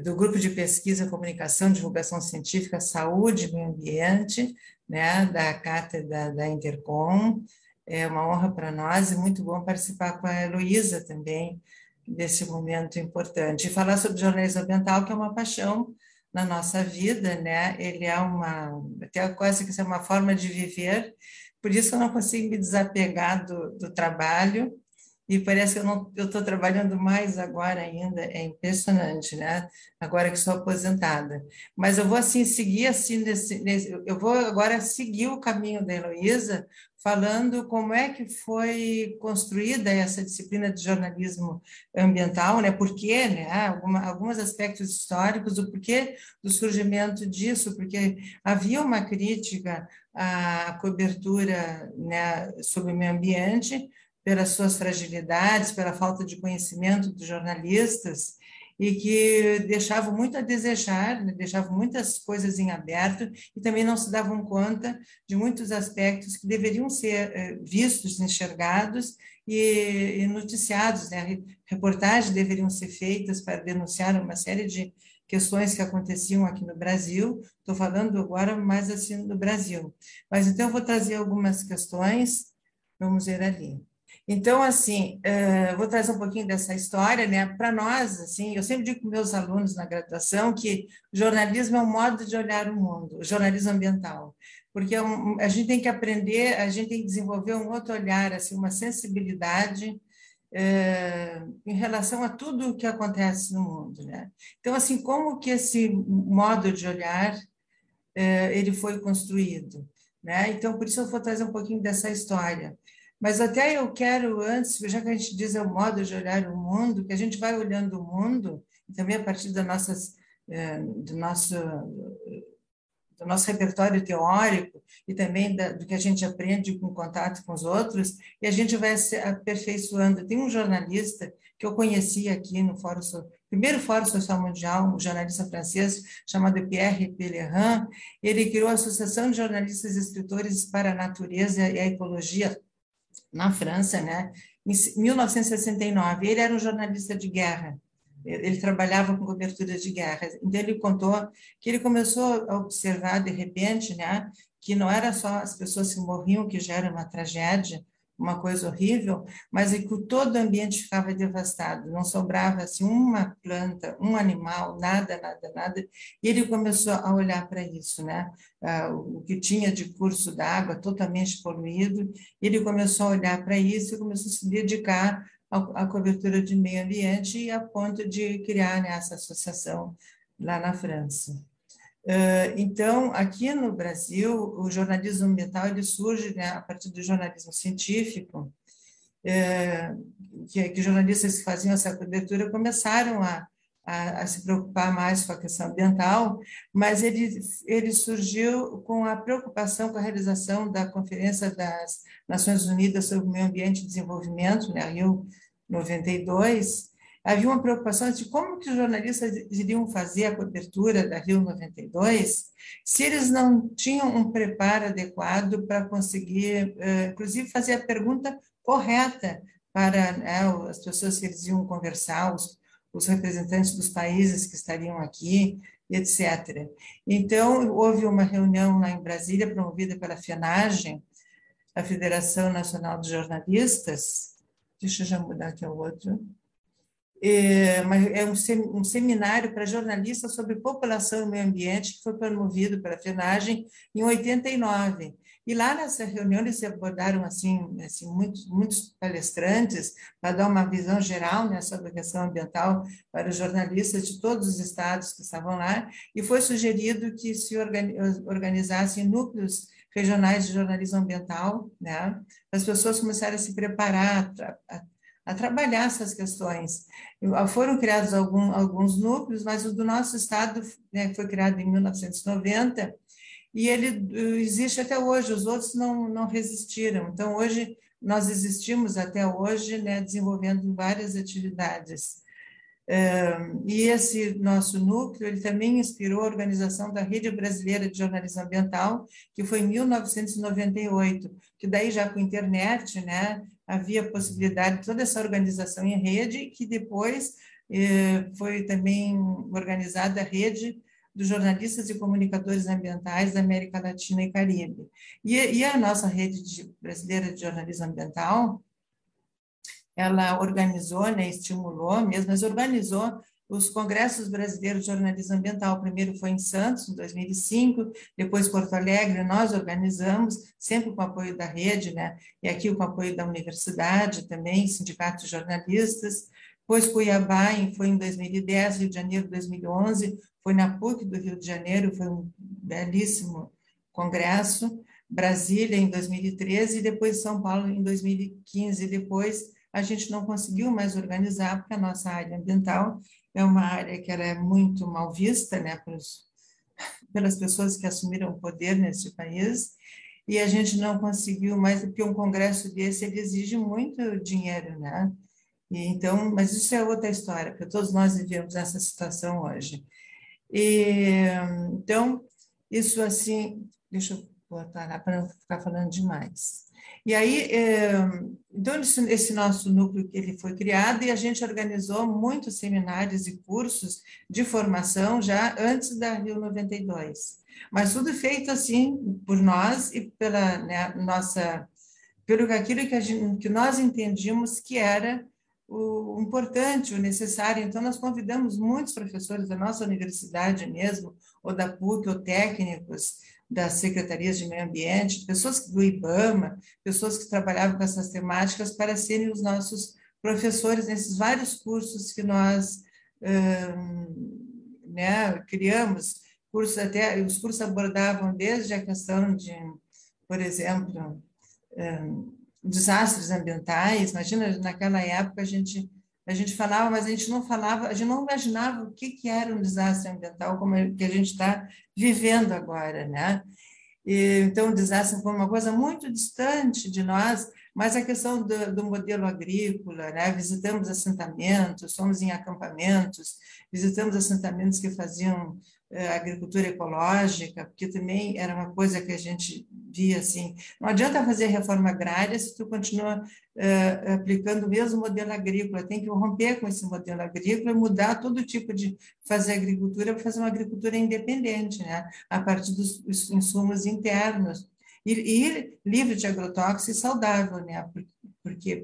do Grupo de Pesquisa, Comunicação Divulgação Científica, Saúde e Meio Ambiente, né, da cátedra da Intercom. É uma honra para nós e muito bom participar com a Heloísa também desse momento importante. E falar sobre jornalismo ambiental, que é uma paixão na nossa vida, né? Ele é uma, até quase que é uma forma de viver, por isso eu não consigo me desapegar do, do trabalho, e parece que eu não eu estou trabalhando mais agora ainda é impressionante né? Agora que sou aposentada. Mas eu vou assim seguir assim nesse, nesse eu vou agora seguir o caminho da Heloísa falando como é que foi construída essa disciplina de jornalismo ambiental né? Por quê né? Alguma, alguns aspectos históricos do porquê do surgimento disso porque havia uma crítica à cobertura né, sobre o meio ambiente pelas suas fragilidades, pela falta de conhecimento dos jornalistas, e que deixavam muito a desejar, né? deixavam muitas coisas em aberto e também não se davam conta de muitos aspectos que deveriam ser eh, vistos, enxergados e, noticiados. Né? Reportagens deveriam ser feitas para denunciar uma série de questões que aconteciam aqui no Brasil. Estou falando agora mais assim no Brasil. Mas então eu vou trazer algumas questões. Vamos ver ali. Então, assim, uh, vou trazer um pouquinho dessa história, né? Para nós, assim, eu sempre digo para meus alunos na graduação que jornalismo é um modo de olhar o mundo, o jornalismo ambiental, porque é um, a gente tem que aprender, a gente tem que desenvolver um outro olhar, assim, uma sensibilidade é, em relação a tudo o que acontece no mundo, né? Então, assim, como que esse modo de olhar é, ele foi construído, né? Então, por isso eu vou trazer um pouquinho dessa história. Mas até eu quero antes, já que a gente diz é o modo de olhar o mundo, que a gente vai olhando o mundo também a partir nossas é, do nosso do nosso repertório teórico e também da, do que a gente aprende com contato com os outros, e a gente vai se aperfeiçoando. Tem um jornalista que eu conheci aqui no Fórum, primeiro Fórum Social Mundial, um jornalista francês chamado Pierre Pellerin, ele criou a Associação de Jornalistas e Escritores para a Natureza e a Ecologia na França, né? em 1969. Ele era um jornalista de guerra, ele trabalhava com cobertura de guerra. Então, ele contou que ele começou a observar, de repente, né, que não era só as pessoas que morriam, que já era uma tragédia, uma coisa horrível, mas é que todo o ambiente ficava devastado, não sobrava assim uma planta, um animal, nada, nada, nada. E ele começou a olhar para isso, né? Ah, o que tinha de curso d'água totalmente poluído, ele começou a olhar para isso e começou a se dedicar a, cobertura de meio ambiente e a ponto de criar né, essa associação lá na França. Então, aqui no Brasil, o jornalismo ambiental ele surge né, a partir do jornalismo científico, que, que, jornalistas que faziam essa cobertura começaram a, a, a, se preocupar mais com a questão ambiental, mas ele, ele surgiu com a preocupação com a realização da Conferência das Nações Unidas sobre o Meio Ambiente e Desenvolvimento, né, Rio 92, havia uma preocupação de como que os jornalistas iriam fazer a cobertura da Rio 92 se eles não tinham um preparo adequado para conseguir, eh, inclusive, fazer a pergunta correta para né, as pessoas que eles iam conversar, os, os representantes dos países que estariam aqui, etc. Então, houve uma reunião lá em Brasília, promovida pela FENAGEM, a Federação Nacional de Jornalistas, deixa eu já mudar aqui o outro, é, é um, seminário para jornalistas sobre população e meio ambiente, que foi promovido pela FENAGEM em 89. E lá nessa reunião eles abordaram assim, assim muitos, muitos palestrantes para dar uma visão geral né, sobre a questão ambiental para os jornalistas de todos os estados que estavam lá, e foi sugerido que se organizassem núcleos regionais de jornalismo ambiental, né, as pessoas começaram a se preparar, a, a trabalhar essas questões. Foram criados algum, alguns núcleos, mas o do nosso estado né, foi criado em 1990 e ele eh, existe até hoje, os outros não, não resistiram. Então, hoje, nós existimos até hoje, né, desenvolvendo várias atividades. E esse nosso núcleo, ele também inspirou a organização da Rede Brasileira de Jornalismo Ambiental, que foi em 1998, que daí já com internet, né, havia possibilidade de toda essa organização em rede, que depois eh, foi também organizada a rede dos jornalistas e comunicadores ambientais da América Latina e Caribe. E, a nossa rede de, brasileira de jornalismo ambiental, ela organizou, né, estimulou mesmo, mas organizou os congressos brasileiros de jornalismo ambiental. O primeiro foi em Santos, em 2005, depois Porto Alegre, nós organizamos, sempre com apoio da rede, né? e aqui com apoio da universidade também, sindicatos jornalistas. Depois Cuiabá, foi em 2010, Rio de Janeiro, 2011, foi na PUC do Rio de Janeiro, foi um belíssimo congresso. Brasília, em 2013, e depois São Paulo, em 2015. Depois, a gente não conseguiu mais organizar, porque a nossa área ambiental é uma área que ela é muito mal vista né, pelos, *laughs* pelas pessoas que assumiram o poder neste país, e a gente não conseguiu mais, porque um congresso desse ele exige muito dinheiro, né? E então, mas isso é outra história, porque todos nós vivemos essa situação hoje. E, então, isso assim, deixa eu botar lá para não ficar falando demais. E aí, é, então, esse nosso núcleo ele foi criado e a gente organizou muitos seminários e cursos de formação já antes da Rio 92. Mas tudo feito assim por nós e pela né, nossa, pelo aquilo que, gente, que nós entendíamos que era o importante, o necessário. Então, nós convidamos muitos professores da nossa universidade mesmo, ou da PUC, ou técnicos, das secretarias de meio ambiente, pessoas do IBAMA, pessoas que trabalhavam com essas temáticas para serem os nossos professores nesses vários cursos que nós né, criamos, cursos até os cursos abordavam desde a questão de, por exemplo, desastres ambientais. Imagina, naquela época a gente a gente falava, mas a gente não falava, a gente não imaginava o que, que era um desastre ambiental como é que a gente está vivendo agora, né? E, então, o desastre foi uma coisa muito distante de nós, mas a questão do, do modelo agrícola, né? visitamos assentamentos, fomos em acampamentos, visitamos assentamentos que faziam agricultura ecológica, porque também era uma coisa que a gente via assim, não adianta fazer reforma agrária se tu continua uh, aplicando o mesmo modelo agrícola, tem que romper com esse modelo agrícola mudar todo tipo de fazer agricultura para fazer uma agricultura independente, né, a partir dos insumos internos, e, e livre de agrotóxicos e saudável, né, porque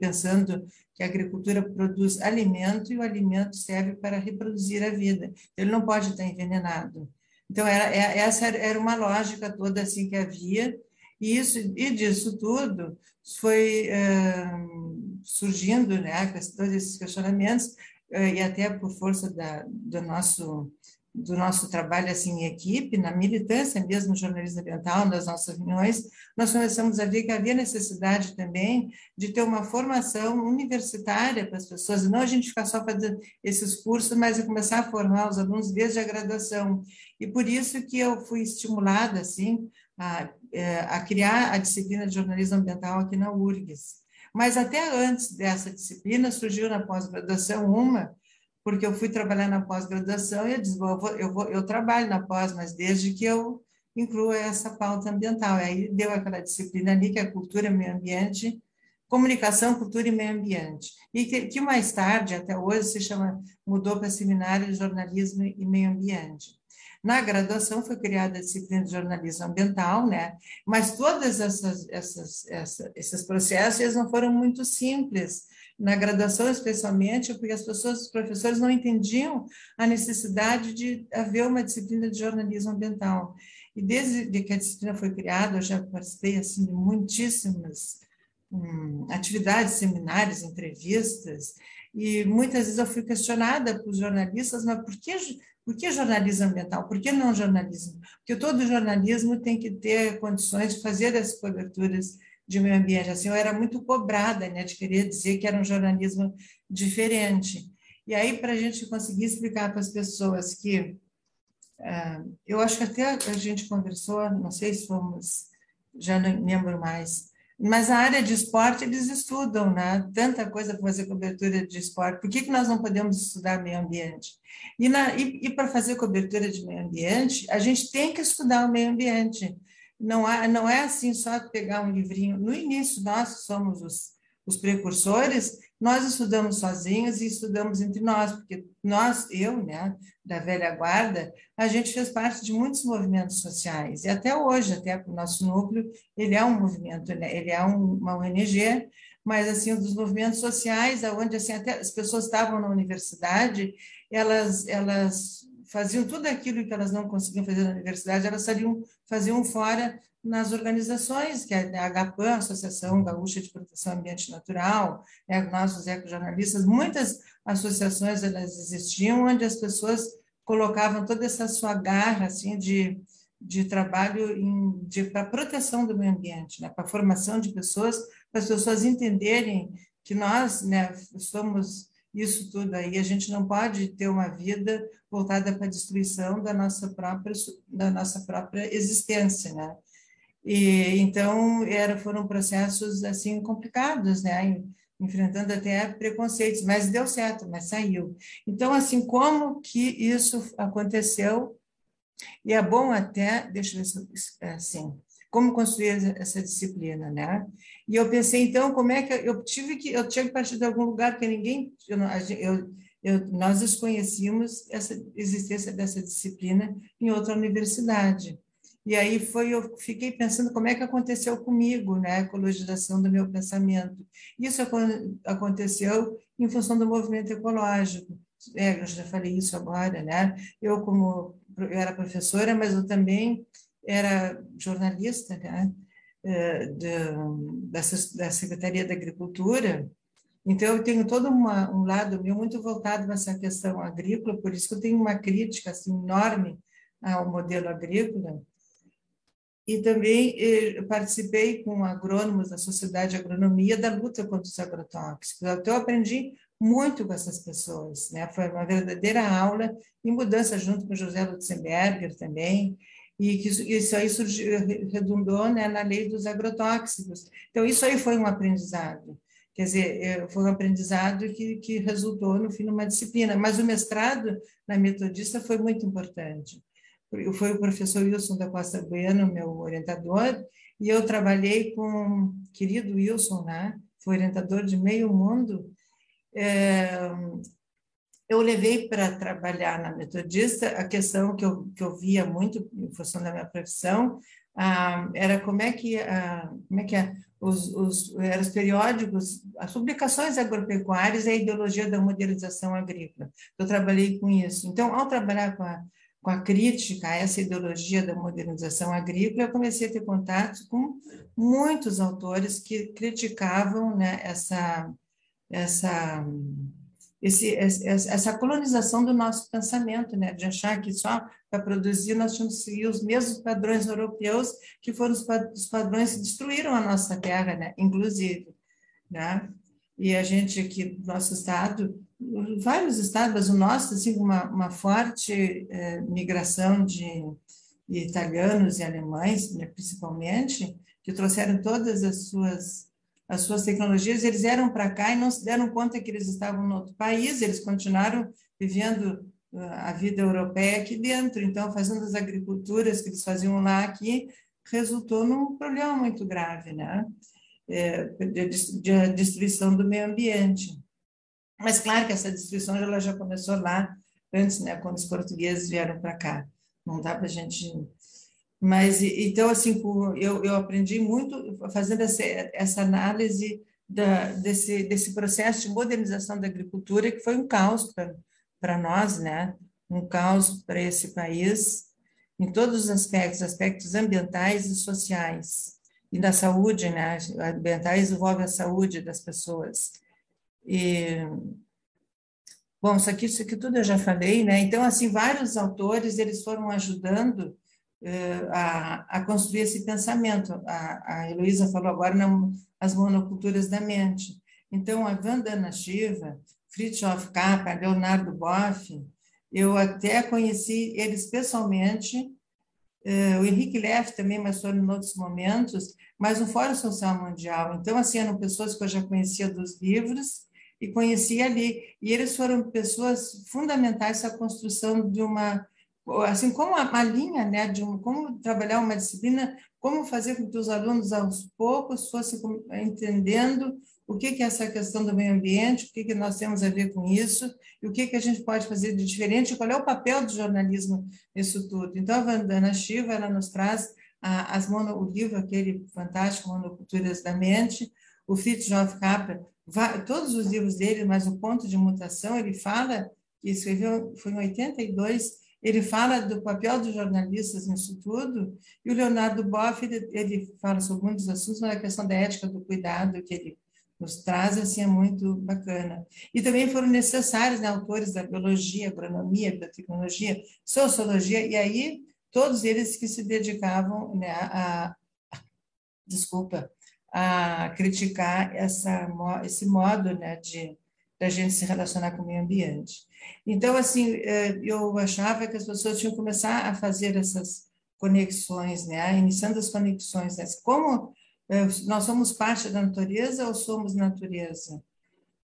pensando que a agricultura produz alimento e o alimento serve para reproduzir a vida. Ele não pode estar envenenado. Então, era, é, essa era uma lógica toda assim que havia, e, isso, e disso tudo foi uh, surgindo, né, todos esses questionamentos, uh, e até por força da, do nosso do nosso trabalho assim em equipe, na militância mesmo jornalismo ambiental, nas nossas reuniões, nós começamos a ver que havia necessidade também de ter uma formação universitária para as pessoas, e não a gente ficar só fazendo esses cursos, mas começar a formar os alunos desde a graduação. E por isso que eu fui estimulada assim a, é, a criar a disciplina de jornalismo ambiental aqui na URGS. Mas até antes dessa disciplina surgiu na pós-graduação uma porque eu fui trabalhar na pós-graduação e eu disse, bom, eu, vou, eu, vou, eu trabalho na pós, mas desde que eu inclua essa pauta ambiental. Aí deu aquela disciplina ali, que é cultura, meio ambiente, comunicação, cultura e meio ambiente. E que, que mais tarde, até hoje, se chama, mudou para seminário de jornalismo e meio ambiente. Na graduação foi criada a disciplina de jornalismo ambiental, né? Mas todos essas, essas, essas, esses processos eles não foram muito simples, na graduação especialmente, porque as pessoas, os professores não entendiam a necessidade de haver uma disciplina de jornalismo ambiental. E desde que a disciplina foi criada, eu já participei assim de muitíssimas hum, atividades, seminários, entrevistas, e muitas vezes eu fui questionada por jornalistas, mas por que, por que jornalismo ambiental? Por que não jornalismo? Porque todo jornalismo tem que ter condições de fazer essas coberturas de meio ambiente. Assim, eu era muito cobrada, né, de querer dizer que era um jornalismo diferente. E aí, para a gente conseguir explicar para as pessoas que. Uh, eu acho que até a gente conversou, não sei se fomos, já não lembro mais, mas a área de esporte eles estudam, né? Tanta coisa para fazer cobertura de esporte. Por que, que nós não podemos estudar meio ambiente? E, e, e para fazer cobertura de meio ambiente, a gente tem que estudar o meio ambiente. Não, há, não é assim só pegar um livrinho. No início, nós somos os, os precursores, nós estudamos sozinhos e estudamos entre nós, porque nós, eu, né, da velha guarda, a gente fez parte de muitos movimentos sociais, e até hoje, até o nosso núcleo, ele é um movimento, né, ele é um, uma ONG, mas, assim, dos movimentos sociais, onde, assim, até as pessoas estavam na universidade, elas, elas faziam tudo aquilo que elas não conseguiam fazer na universidade, elas saíam, faziam fora nas organizações, que é a AGAPAN, Associação Gaúcha de Proteção ao Ambiente Natural, né, nós, os ecojornalistas, muitas associações elas existiam, onde as pessoas colocavam toda essa sua garra assim, de, de trabalho para proteção do meio ambiente, né, para formação de pessoas, para as pessoas entenderem que nós né, somos isso tudo aí. A gente não pode ter uma vida voltada para a destruição da nossa própria, da nossa própria existência, né? E, então, era, foram processos, assim, complicados, né? Enfrentando até preconceitos, mas deu certo, mas saiu. Então, assim, como que isso aconteceu? E é bom até, deixa eu ver se, assim, como construir essa disciplina, né? E eu pensei, então, como é que eu tive que eu tinha que partir de algum lugar que ninguém eu, eu, eu, nós desconhecíamos essa existência dessa disciplina em outra universidade. E aí foi eu fiquei pensando como é que aconteceu comigo, né, a ecologização do meu pensamento. Isso aconteceu em função do movimento ecológico. É, eu já falei isso agora, né? Eu como eu era professora, mas eu também era jornalista, né? Eh, da, da Secretaria da Agricultura, Então, eu tenho todo uma, um lado meu muito voltado para essa questão agrícola, por isso que eu tenho uma crítica assim, enorme ao modelo agrícola. E também eh, participei com agrônomos da Sociedade de Agronomia da luta contra os agrotóxicos. Então, eu aprendi muito com essas pessoas. Né? Foi uma verdadeira aula e mudança junto com José Lutzenberger também, e que isso aí surgiu, redundou né, na lei dos agrotóxicos. Então, isso aí foi um aprendizado. Quer dizer, é, foi um aprendizado que, que resultou, no fim, numa disciplina. Mas o mestrado na metodista foi muito importante. Foi o professor Wilson da Costa Bueno, meu orientador, e eu trabalhei com o querido Wilson, né? foi orientador de meio mundo, é, eu levei para trabalhar na metodista a questão que eu, que eu via muito em função da minha profissão, ah, era como é que, ah, como é que é, os, os, eram os periódicos, as publicações agropecuárias e a ideologia da modernização agrícola. Eu trabalhei com isso. Então, ao trabalhar com a, com a crítica a essa ideologia da modernização agrícola, eu comecei a ter contato com muitos autores que criticavam né, essa, essa, esse, essa colonização do nosso pensamento, né? de achar que só para produzir nós tínhamos que seguir os mesmos padrões europeus, que foram os padrões que destruíram a nossa terra, né? inclusive. Né? E a gente aqui, nosso estado, vários estados, mas o nosso, assim, uma, uma forte eh, migração de italianos e alemães, né, principalmente, que trouxeram todas as suas as suas tecnologias, eles eram para cá e não se deram conta que eles estavam no outro país, eles continuaram vivendo ah, a vida europeia aqui dentro, então fazendo as agriculturas que eles faziam lá aqui, resultou num problema muito grave, né? É, de, de destruição do meio ambiente. Mas claro que essa destruição ela já começou lá antes, né, quando os portugueses vieram para cá. Não dá para a gente mas, então, assim, eu, eu aprendi muito fazendo essa, essa análise da, desse, desse processo de modernização da agricultura, que foi um caos para nós, né? um caos para esse país, em todos os aspectos, aspectos ambientais e sociais, e da saúde, né? ambientais envolve a saúde das pessoas. E, bom, isso aqui, isso aqui tudo eu já falei, né? Então, assim, vários autores, eles foram ajudando a, a construir esse pensamento. A, a Heloísa falou agora nas monoculturas da mente. Então, a Vandana Shiva, Fritjof Kappa, Leonardo Boff, eu até conheci eles pessoalmente, eh, o Henrique Leff também, mas foram em outros momentos, mas no Fórum Social Mundial. Então, assim, eram pessoas que eu já conhecia dos livros e conhecia ali. E eles foram pessoas fundamentais na construção de uma assim como a, linha né, de um, como trabalhar uma disciplina, como fazer com que os alunos aos poucos fossem entendendo o que, que é essa questão do meio ambiente, o que, que nós temos a ver com isso, e o que, que a gente pode fazer de diferente, qual é o papel do jornalismo nisso tudo. Então, a Vandana Shiva, ela nos traz a, as mono, o livro, aquele fantástico Monoculturas da Mente, o Fritjof Capra, todos os livros dele, mas o ponto de mutação, ele fala, que escreveu, foi em 82, ele fala do papel dos jornalistas nisso tudo, e o Leonardo Boff, ele, ele fala sobre muitos assuntos, mas a questão da ética do cuidado que ele nos traz, assim, é muito bacana. E também foram necessários né, autores da biologia, agronomia, biotecnologia, sociologia, e aí todos eles que se dedicavam né, a, a desculpa, a criticar essa, esse modo né, de da gente se relacionar com o meio ambiente. Então, assim, é, eu achava que as pessoas tinham que começar a fazer essas conexões, né? Iniciando as conexões. Né? Como é, nós somos parte da natureza ou somos natureza?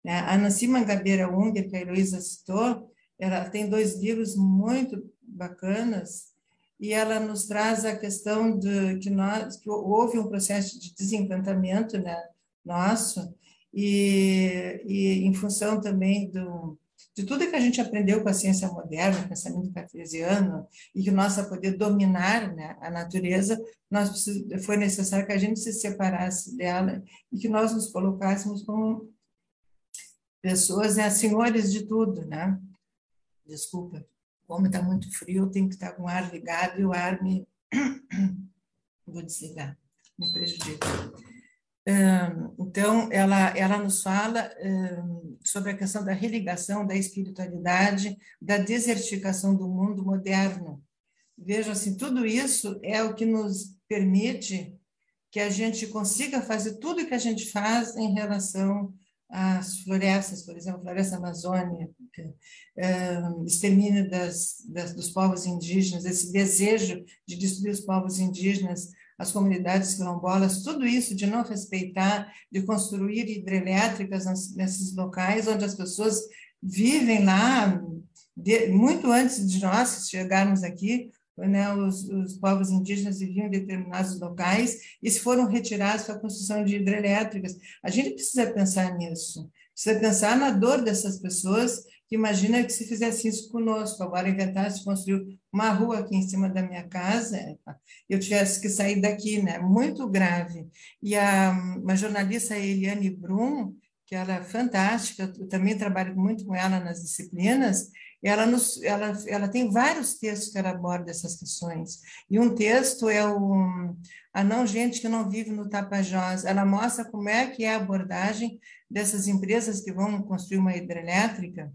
Né? A Nancy Mangabeira Unger, que a Heloísa citou, ela tem dois livros muito bacanas e ela nos traz a questão de que nós que houve um processo de desencantamento né, nosso e, e em função também do, de tudo que a gente aprendeu com a ciência moderna, o pensamento cartesiano, e que nós, para poder dominar né, a natureza, nós foi necessário que a gente se separasse dela e que nós nos colocássemos como pessoas, né, senhores de tudo, né? Desculpa, como está muito frio, tem que estar com o ar ligado e o ar me... *coughs* Vou desligar, me prejudica. Então, ela, ela nos fala sobre a questão da religação da espiritualidade, da desertificação do mundo moderno. Veja, assim, tudo isso é o que nos permite que a gente consiga fazer tudo o que a gente faz em relação às florestas, por exemplo, floresta amazônica, extermínio das, das, dos povos indígenas, esse desejo de destruir os povos indígenas, as comunidades quilombolas, tudo isso de não respeitar, de construir hidrelétricas nesses locais onde as pessoas vivem lá, de, muito antes de nós chegarmos aqui, né, os, os, povos indígenas viviam em determinados locais e foram retirados para a construção de hidrelétricas. A gente precisa pensar nisso, precisa pensar na dor dessas pessoas imagina que se fizesse isso conosco, agora inventasse construir uma rua aqui em cima da minha casa, eu tivesse que sair daqui, né? Muito grave. E a uma jornalista Eliane Brum, que ela é fantástica, eu também trabalho muito com ela nas disciplinas, ela, nos, ela, ela tem vários textos que ela aborda essas questões. E um texto é o A Não Gente que Não Vive no Tapajós. Ela mostra como é que é a abordagem dessas empresas que vão construir uma hidrelétrica,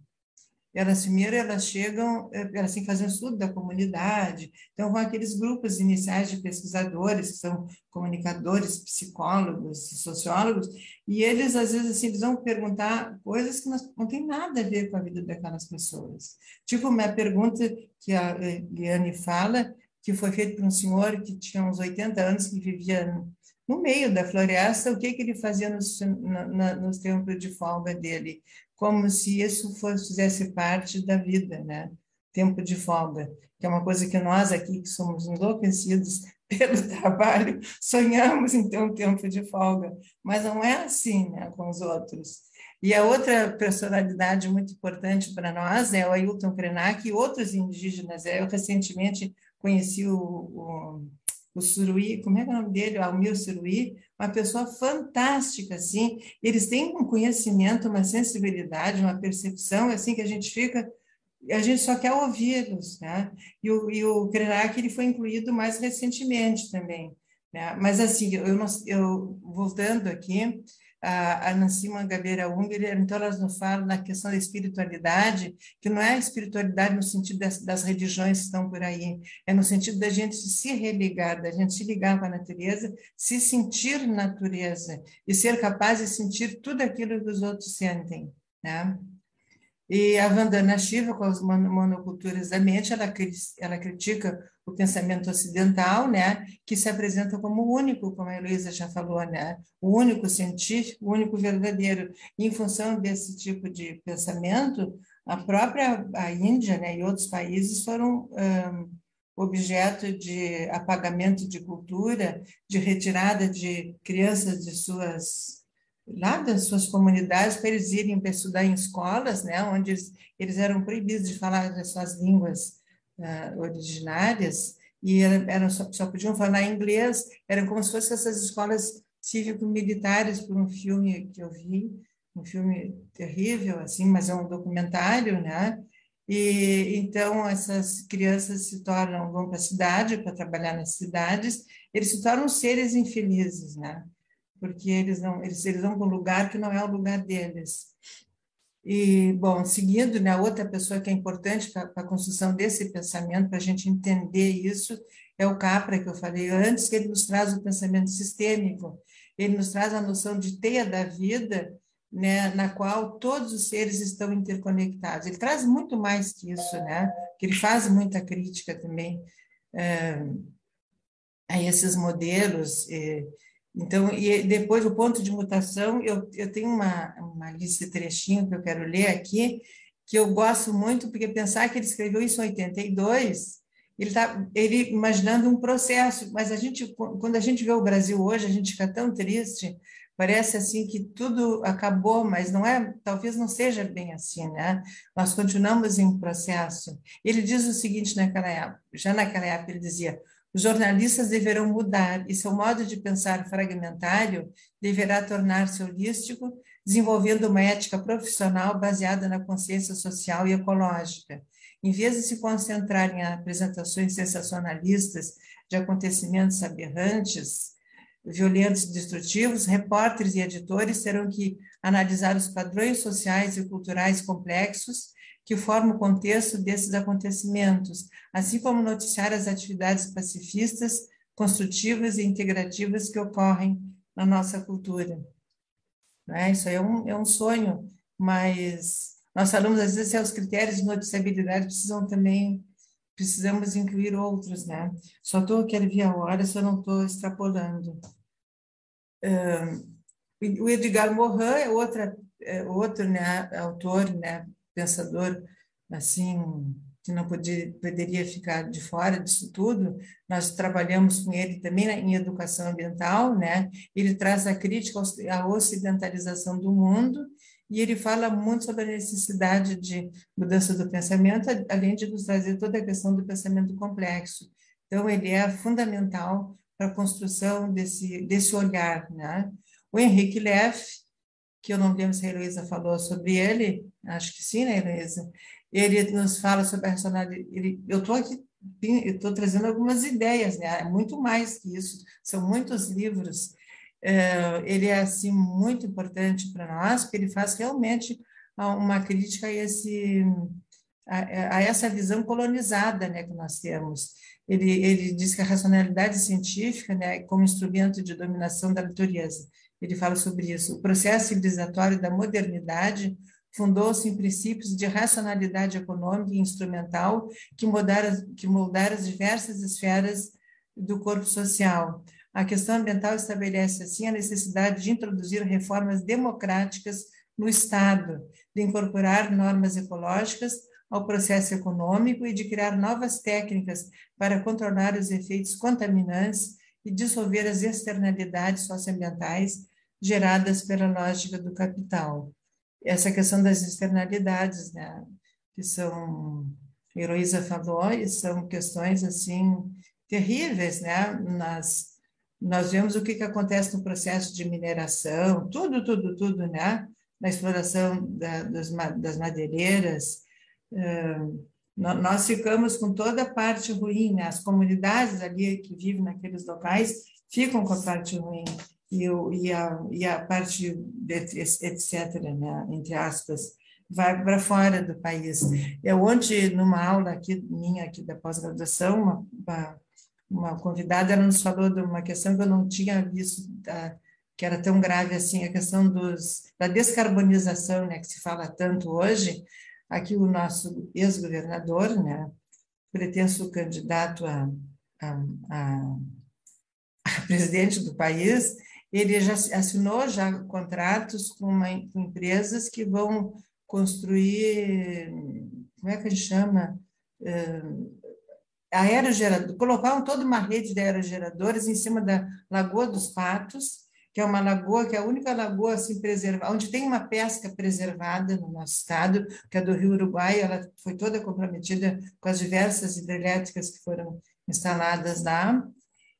elas primeiro elas chegam, eh, elas têm que fazer um estudo da comunidade, então vão aqueles grupos iniciais de pesquisadores, que são comunicadores, psicólogos, sociólogos, e eles às vezes assim, vão perguntar coisas que não têm nada a ver com a vida daquelas pessoas. Tipo uma pergunta que a Liane fala, que foi feita por um senhor que tinha uns 80 anos, que vivia no meio da floresta, o que, que ele fazia nos tempos de folga dele? Como se isso fosse, fizesse parte da vida, né? Tempo de folga, que é uma coisa que nós aqui, que somos enlouquecidos *laughs* pelo trabalho, sonhamos em ter um tempo de folga, mas não é assim né, com os outros. E a outra personalidade muito importante para nós é o Ailton Krenak e outros indígenas. Eu recentemente conheci o, o o Suruí, como é é o nome dele? O Almir Suruí, uma pessoa fantástica, assim, eles têm um conhecimento, uma sensibilidade, uma percepção, assim, que a gente fica, a gente só quer ouvi-los, né? E o, e o Krenak, ele foi incluído mais recentemente também, né? Mas, assim, eu, eu voltando aqui, a, a Nancy Mangabeira Unger, então elas nos falam na questão da espiritualidade, que não é a espiritualidade no sentido das, das religiões que estão por aí, é no sentido da gente se religar, da gente se ligar com a natureza, se sentir natureza e ser capaz de sentir tudo aquilo que os outros sentem, né? E a Vandana Shiva, com as monoculturas da mente, ela, ela critica o pensamento ocidental, né, que se apresenta como único, como a Heloísa já falou, né, o único científico, o único verdadeiro. E, em função desse tipo de pensamento, a própria a Índia né, e outros países foram um, objeto de apagamento de cultura, de retirada de crianças de suas lá das suas comunidades para eles irem para estudar em escolas, né, onde eles, eles eram proibidos de falar as suas línguas uh, originárias e eram, só, só, podiam falar inglês, eram como se fossem essas escolas cívico-militares por um filme que eu vi, um filme terrível, assim, mas é um documentário, né, e então essas crianças se tornam, vão para a cidade para trabalhar nas cidades, eles se tornam seres infelizes, né, porque eles não eles, eles vão para um lugar que não é o lugar deles. E, bom, seguindo, né, outra pessoa que é importante para a construção desse pensamento, para a gente entender isso, é o Capra, que eu falei antes, que ele nos traz o pensamento sistêmico, ele nos traz a noção de teia da vida, né, na qual todos os seres estão interconectados. Ele traz muito mais que isso, né, que ele faz muita crítica também é, a esses modelos, é, então, e depois o ponto de mutação, eu, eu tenho uma, uma lista de trechinho que eu quero ler aqui, que eu gosto muito, porque pensar que ele escreveu isso em 82, ele está ele imaginando um processo, mas a gente, quando a gente vê o Brasil hoje, a gente fica tão triste, parece assim que tudo acabou, mas não é, talvez não seja bem assim, né? Nós continuamos em processo. Ele diz o seguinte naquela época, já naquela época ele dizia: os jornalistas deverão mudar e seu modo de pensar fragmentário deverá tornar-se holístico, desenvolvendo uma ética profissional baseada na consciência social e ecológica. Em vez de se concentrar em apresentações sensacionalistas de acontecimentos aberrantes, violentos e destrutivos, repórteres e editores terão que analisar os padrões sociais e culturais complexos que formam o contexto desses acontecimentos, assim como noticiar as atividades pacifistas, construtivas e integrativas que ocorrem na nossa cultura. Né? Isso aí é um, é um sonho, mas nós falamos às vezes que os critérios de noticiabilidade precisam também precisamos incluir outros, né? Só estou quero ver a hora, eu não estou extrapolando. o Edgar Morin é outra é outro né, autor, né, pensador assim que não podia, poderia ficar de fora disso tudo. Nós trabalhamos com ele também em educação ambiental, né? Ele traz a crítica à ocidentalização do mundo e ele fala muito sobre a necessidade de mudança do pensamento, além de nos trazer toda a questão do pensamento complexo. Então, ele é fundamental para a construção desse, desse olhar. Né? O Henrique Leff, que eu não lembro se a Heloísa falou sobre ele, acho que sim, né, Heloísa? Ele nos fala sobre a racionalidade. eu estou aqui, estou trazendo algumas ideias, né? É muito mais que isso, são muitos livros é, ele é assim muito importante para nós, porque ele faz realmente uma crítica a esse a, a, essa visão colonizada, né, que nós temos. Ele, ele diz que a racionalidade científica, né, como instrumento de dominação da natureza. Ele fala sobre isso. O processo civilizatório da modernidade fundou-se em princípios de racionalidade econômica e instrumental que moldaram, que moldaram as diversas esferas do corpo social. A questão ambiental estabelece, assim, a necessidade de introduzir reformas democráticas no Estado, de incorporar normas ecológicas ao processo econômico e de criar novas técnicas para controlar os efeitos contaminantes e dissolver as externalidades socioambientais geradas pela lógica do capital. Essa questão das externalidades, né, que são, a Heloísa falou, e são questões, assim, terríveis, né, nas nós vemos o que, que acontece no processo de mineração, tudo, tudo, tudo, né? Na exploração da, das, das madeireiras. Uh, nós ficamos com toda a parte ruim, né? As comunidades ali que vivem naqueles locais ficam com a parte ruim e, e, a, e a parte, de, etc., né? entre aspas, vai para fora do país. Eu ontem, numa aula aqui minha aqui da pós-graduação, uma, uma uma convidada, ela nos falou de uma questão que eu não tinha visto, da, que era tão grave assim, a questão dos, da descarbonização, né, que se fala tanto hoje. Aqui o nosso ex-governador, né, pretenso candidato a, a, a, presidente do país, ele já assinou já contratos com, uma, empresas que vão construir, como é que a gente chama? Uh, aerogerador, colocaram toda uma rede de aerogeradores em cima da Lagoa dos Patos, que é uma lagoa que é a única lagoa assim preservada, onde tem uma pesca preservada no nosso estado, que é do Rio Uruguai, ela foi toda comprometida com as diversas hidrelétricas que foram instaladas lá.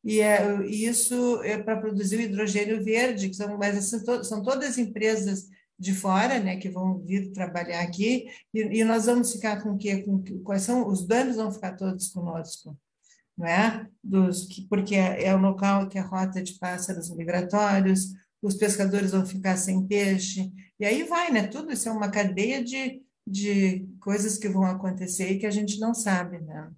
E é, isso é para produzir o hidrogênio verde, que são, mas assim, to, são todas empresas de fora, né, que vão vir trabalhar aqui, e, e nós vamos ficar com o quê? Com, quais são os danos vão ficar todos conosco, não é? Dos, que, porque é, é o local que é a rota de pássaros migratórios, os pescadores vão ficar sem peixe, e aí vai, né? Tudo isso é uma cadeia de, de coisas que vão acontecer e que a gente não sabe, né?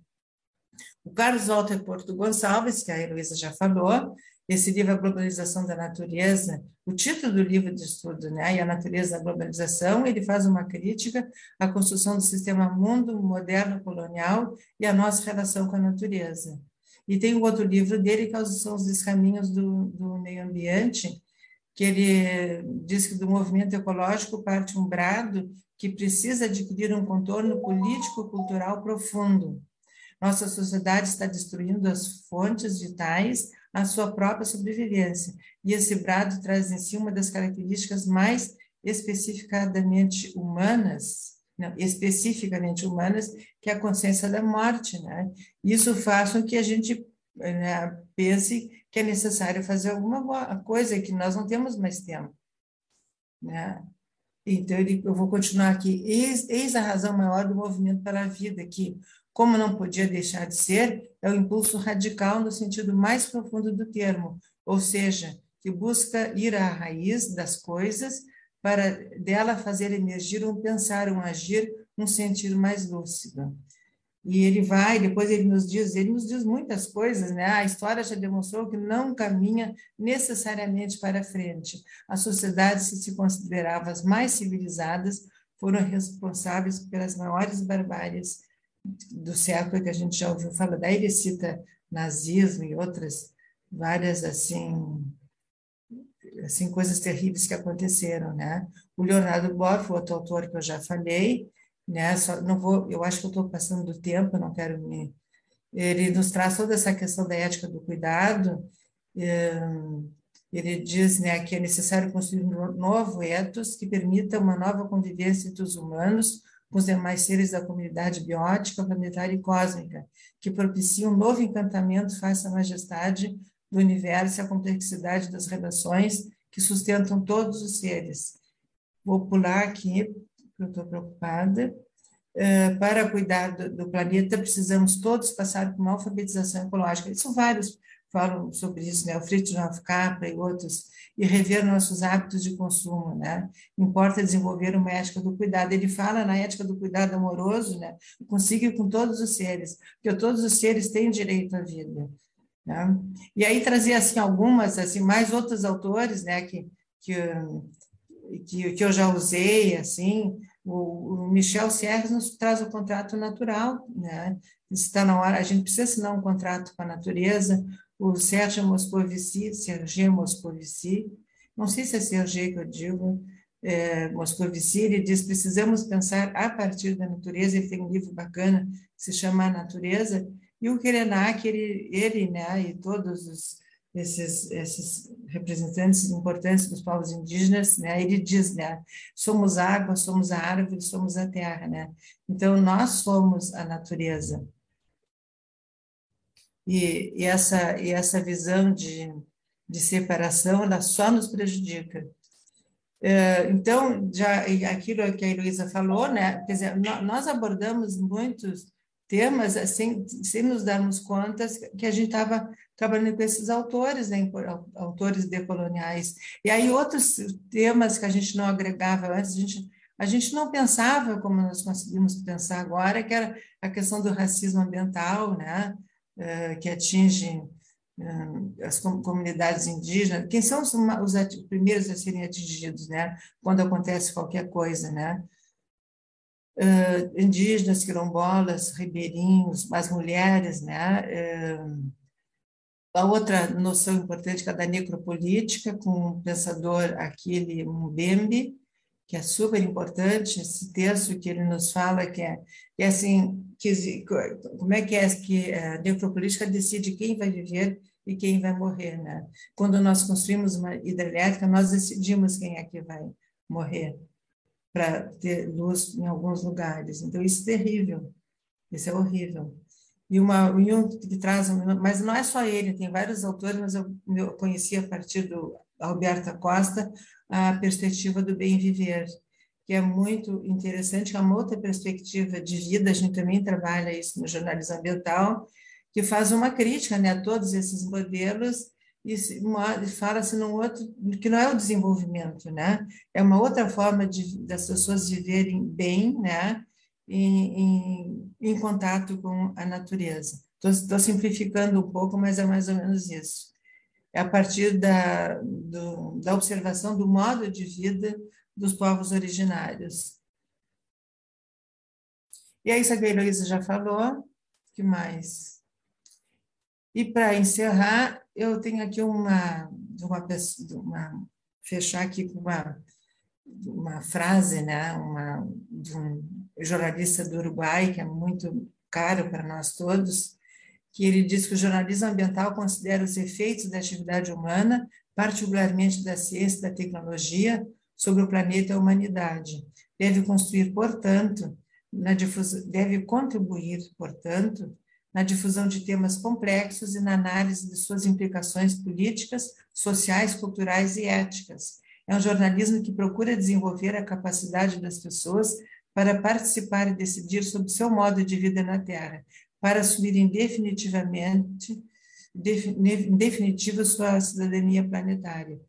O Carlos Walter Porto Gonçalves, que a Heloísa já falou, esse livro, A Globalização da Natureza, o título do livro de estudo, né, e a natureza da globalização, ele faz uma crítica à construção do sistema mundo moderno colonial e à nossa relação com a natureza. E tem um outro livro dele, que são os descaminhos do, do meio ambiente, que ele diz que do movimento ecológico parte um brado que precisa adquirir um contorno político-cultural profundo. Nossa sociedade está destruindo as fontes vitais a sua própria sobrevivência. E esse brado traz em si uma das características mais especificadamente humanas, não, especificamente humanas, que é a consciência da morte. Né? Isso faz com que a gente né, pense que é necessário fazer alguma coisa que nós não temos mais tempo. Né? Então, eu vou continuar aqui. Eis, eis a razão maior do movimento pela vida, que como não podia deixar de ser, é o impulso radical no sentido mais profundo do termo, ou seja, que busca ir à raiz das coisas para dela fazer emergir um pensar, um agir, um sentir mais lúcido. E ele vai, depois ele nos diz, ele nos diz muitas coisas, né? A história já demonstrou que não caminha necessariamente para frente. As sociedades que se consideravam as mais civilizadas foram responsáveis pelas maiores barbáries do século que a gente já ouviu falar. Daí ele cita nazismo e outras várias assim assim coisas terríveis que aconteceram, né? O Leonardo Boff, outro autor que eu já falei, né? Só, não vou, eu acho que eu estou passando do tempo, não quero me. Ele nos traz toda essa questão da ética do cuidado. Ele diz, né, que é necessário construir um novo ethos que permita uma nova convivência entre os humanos com os demais seres da comunidade biótica, planetária e cósmica, que propicie um novo encantamento face à majestade do universo e à complexidade das relações que sustentam todos os seres. Vou pular aqui, porque eu estou preocupada. Uh, para cuidar do, do, planeta, precisamos todos passar por uma alfabetização ecológica. Isso vários falam sobre isso, né? O Fritjof Capra e outros, e rever nossos hábitos de consumo, né? Importa desenvolver uma ética do cuidado. Ele fala na ética do cuidado amoroso, né? Consiga com todos os seres, porque todos os seres têm direito à vida. Né? E aí trazia assim algumas, assim mais outros autores, né? Que que que, que eu já usei, assim. O Michel Serres nos traz o contrato natural, né? Está na hora, a gente precisa assinar um contrato com a natureza o Sérgio Moscovici, Sergei Moscovici, não sei se é Sergei que eu digo, é, Moscovici, ele diz, precisamos pensar a partir da natureza, ele tem um livro bacana que se chama A Natureza, e o Kerenak, ele, ele né, e todos os, esses, esses representantes importantes dos povos indígenas, né, ele diz, né, somos água, somos a árvore, somos a terra, né, então nós somos a natureza, e, e, essa, e essa visão de, de separação, ela só nos prejudica. É, então, já aquilo que a Heloísa falou, né? Quer dizer, nós abordamos muitos temas sem, sem nos darmos conta que a gente estava trabalhando com esses autores, né, autores decoloniais. E aí outros temas que a gente não agregava antes, a gente, a gente não pensava como nós conseguimos pensar agora, que era a questão do racismo ambiental, né, que atinge eh, as comunidades indígenas, quem são os, os primeiros a serem atingidos, né? Quando acontece qualquer coisa, né? Uh, indígenas, quilombolas, ribeirinhos, as mulheres, né? Uh, a outra noção importante que é a da necropolítica, com o pensador Aquile Mbembe, que é super importante, esse texto que ele nos fala, que é, que é assim, que, como é que é que a necropolítica decide quem vai viver e quem vai morrer, né? Quando nós construímos uma hidrelétrica, nós decidimos quem é que vai morrer para ter luz em alguns lugares. Então, isso é terrível, isso é horrível. E, uma, e um que traz, mas não é só ele, tem vários autores, mas eu, eu conheci a partir do Alberto Costa, a perspectiva do bem viver, que é muito interessante, é uma outra perspectiva de vida, a gente também trabalha isso no jornalismo ambiental, que faz uma crítica né, a todos esses modelos e fala-se num outro, que não é o desenvolvimento, né? É uma outra forma de, das pessoas viverem bem, né? Em, em, em contato com a natureza. Estou simplificando um pouco, mas é mais ou menos isso é a partir da, do, da observação do modo de vida dos povos originários. E aí, a Heloísa já falou, que mais? E para encerrar, eu tenho aqui uma, uma, uma fechar aqui com uma, uma frase, né, uma, de um jornalista do Uruguai, que é muito caro para nós todos, que ele diz que o jornalismo ambiental considera os efeitos da atividade humana, particularmente da ciência e da tecnologia, sobre o planeta a humanidade. Deve construir, portanto, na difusão, deve contribuir, portanto, na difusão de temas complexos e na análise de suas implicações políticas, sociais, culturais e éticas. É um jornalismo que procura desenvolver a capacidade das pessoas para participar e decidir sobre seu modo de vida na Terra, para assumirem definitivamente, em definitivo, sua cidadania planetária.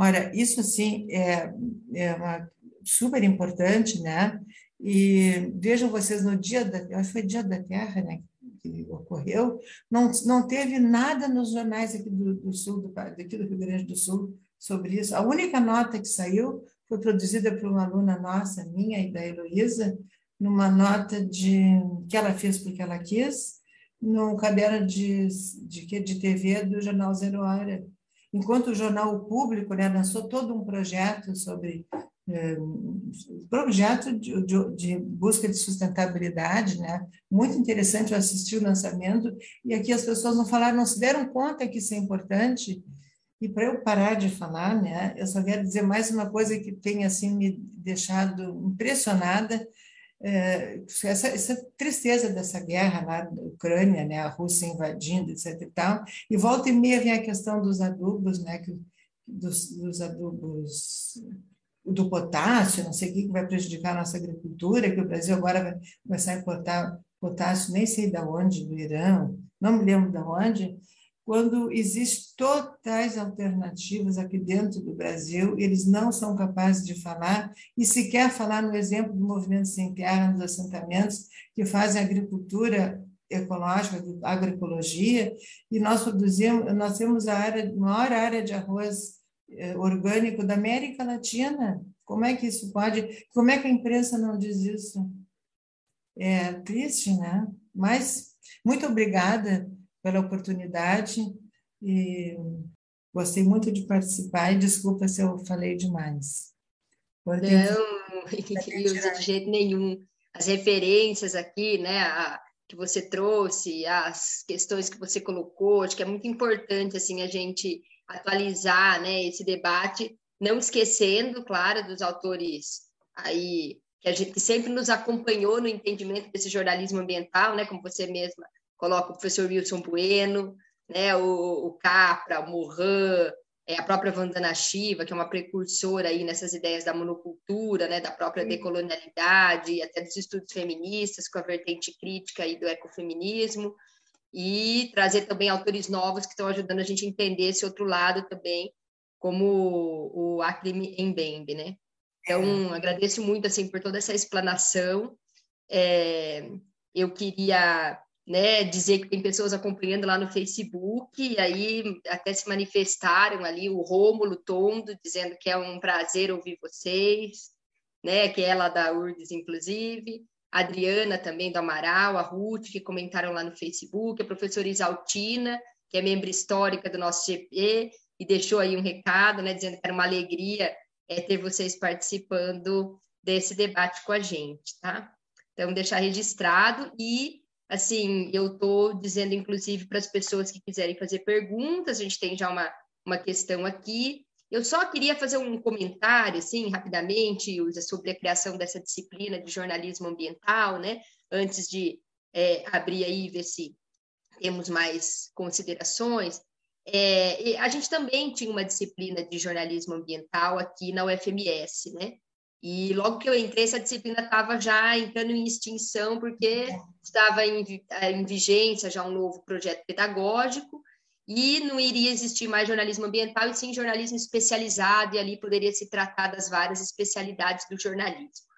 Ora, isso, assim, é, é uma, super importante, né? E vejam vocês, no dia da, acho que foi dia da Terra, né? que ocorreu, não, não teve nada nos jornais aqui do, do sul, do, daqui do Rio Grande do Sul, sobre isso. A única nota que saiu foi produzida por uma aluna nossa, minha e da Heloísa, numa nota de que ela fez porque ela quis, num caderno de, de, de TV do jornal Zero Hora. Enquanto o jornal o Público né, lançou todo um projeto sobre eh, projeto de, de, de, busca de sustentabilidade, né? Muito interessante eu assisti o lançamento e aqui as pessoas não falaram, não se deram conta que isso é importante e para eu parar de falar, né, eu só quero dizer mais uma coisa que tem assim me deixado impressionada, é, essa, essa, tristeza dessa guerra da Ucrânia, né, a Rússia invadindo, etc. E, tal, e volta e meia vem a questão dos adubos, né, que, dos, dos adubos do potássio, não sei o que vai prejudicar a nossa agricultura, que o Brasil agora vai começar a importar potássio, nem sei de onde, do Irã, não me lembro de onde, quando existem totais alternativas aqui dentro do Brasil, eles não são capazes de falar, e se quer falar no exemplo do movimento sem terra nos assentamentos, que fazem agricultura ecológica, agroecologia, e nós produzimos, nós temos a área, maior área de arroz eh, orgânico da América Latina. Como é que isso pode? Como é que a imprensa não diz isso? É triste, né? Mas muito obrigada pela oportunidade e gostei muito de participar e desculpa se eu falei demais. Não, *laughs* *laughs* de jeito nenhum. As referências aqui, né, a, que você trouxe, as questões que você colocou, acho que é muito importante assim a gente atualizar, né, esse debate, não esquecendo, claro, dos autores aí que a gente sempre nos acompanhou no entendimento desse jornalismo ambiental, né, como você mesma coloca o professor Wilson Bueno, né, o, o Capra, o Morin, é, a própria Vandana Shiva, que é uma precursora aí nessas ideias da monocultura, né, da própria decolonialidade, até dos estudos feministas, com a vertente crítica aí do ecofeminismo, e trazer também autores novos que estão ajudando a gente a entender esse outro lado também, como o, o Acre Mbembe, né? Então, agradeço muito, assim, por toda essa explanação. É, eu queria né, dizer que tem pessoas acompanhando lá no Facebook, e aí até se manifestaram ali, o Rômulo Tondo, dizendo que é um prazer ouvir vocês, né, que é ela da URGS, inclusive, a Adriana também do Amaral, a Ruth, que comentaram lá no Facebook, a professora Isaltina, que é membro histórica do nosso GP, e deixou aí um recado, né, dizendo que era uma alegria é, ter vocês participando desse debate com a gente, tá? Então, deixar registrado e Assim, eu estou dizendo, inclusive, para as pessoas que quiserem fazer perguntas, a gente tem já uma, uma questão aqui. Eu só queria fazer um comentário, assim, rapidamente, sobre a criação dessa disciplina de jornalismo ambiental, né? Antes de é, abrir aí e ver se temos mais considerações. É, a gente também tinha uma disciplina de jornalismo ambiental aqui na UFMS, né? E logo que eu entrei, essa disciplina estava já entrando em extinção, porque estava em, eh, em, vigência já um novo projeto pedagógico, e não iria existir mais jornalismo ambiental, e sim jornalismo especializado, e ali poderia se tratar das várias especialidades do jornalismo.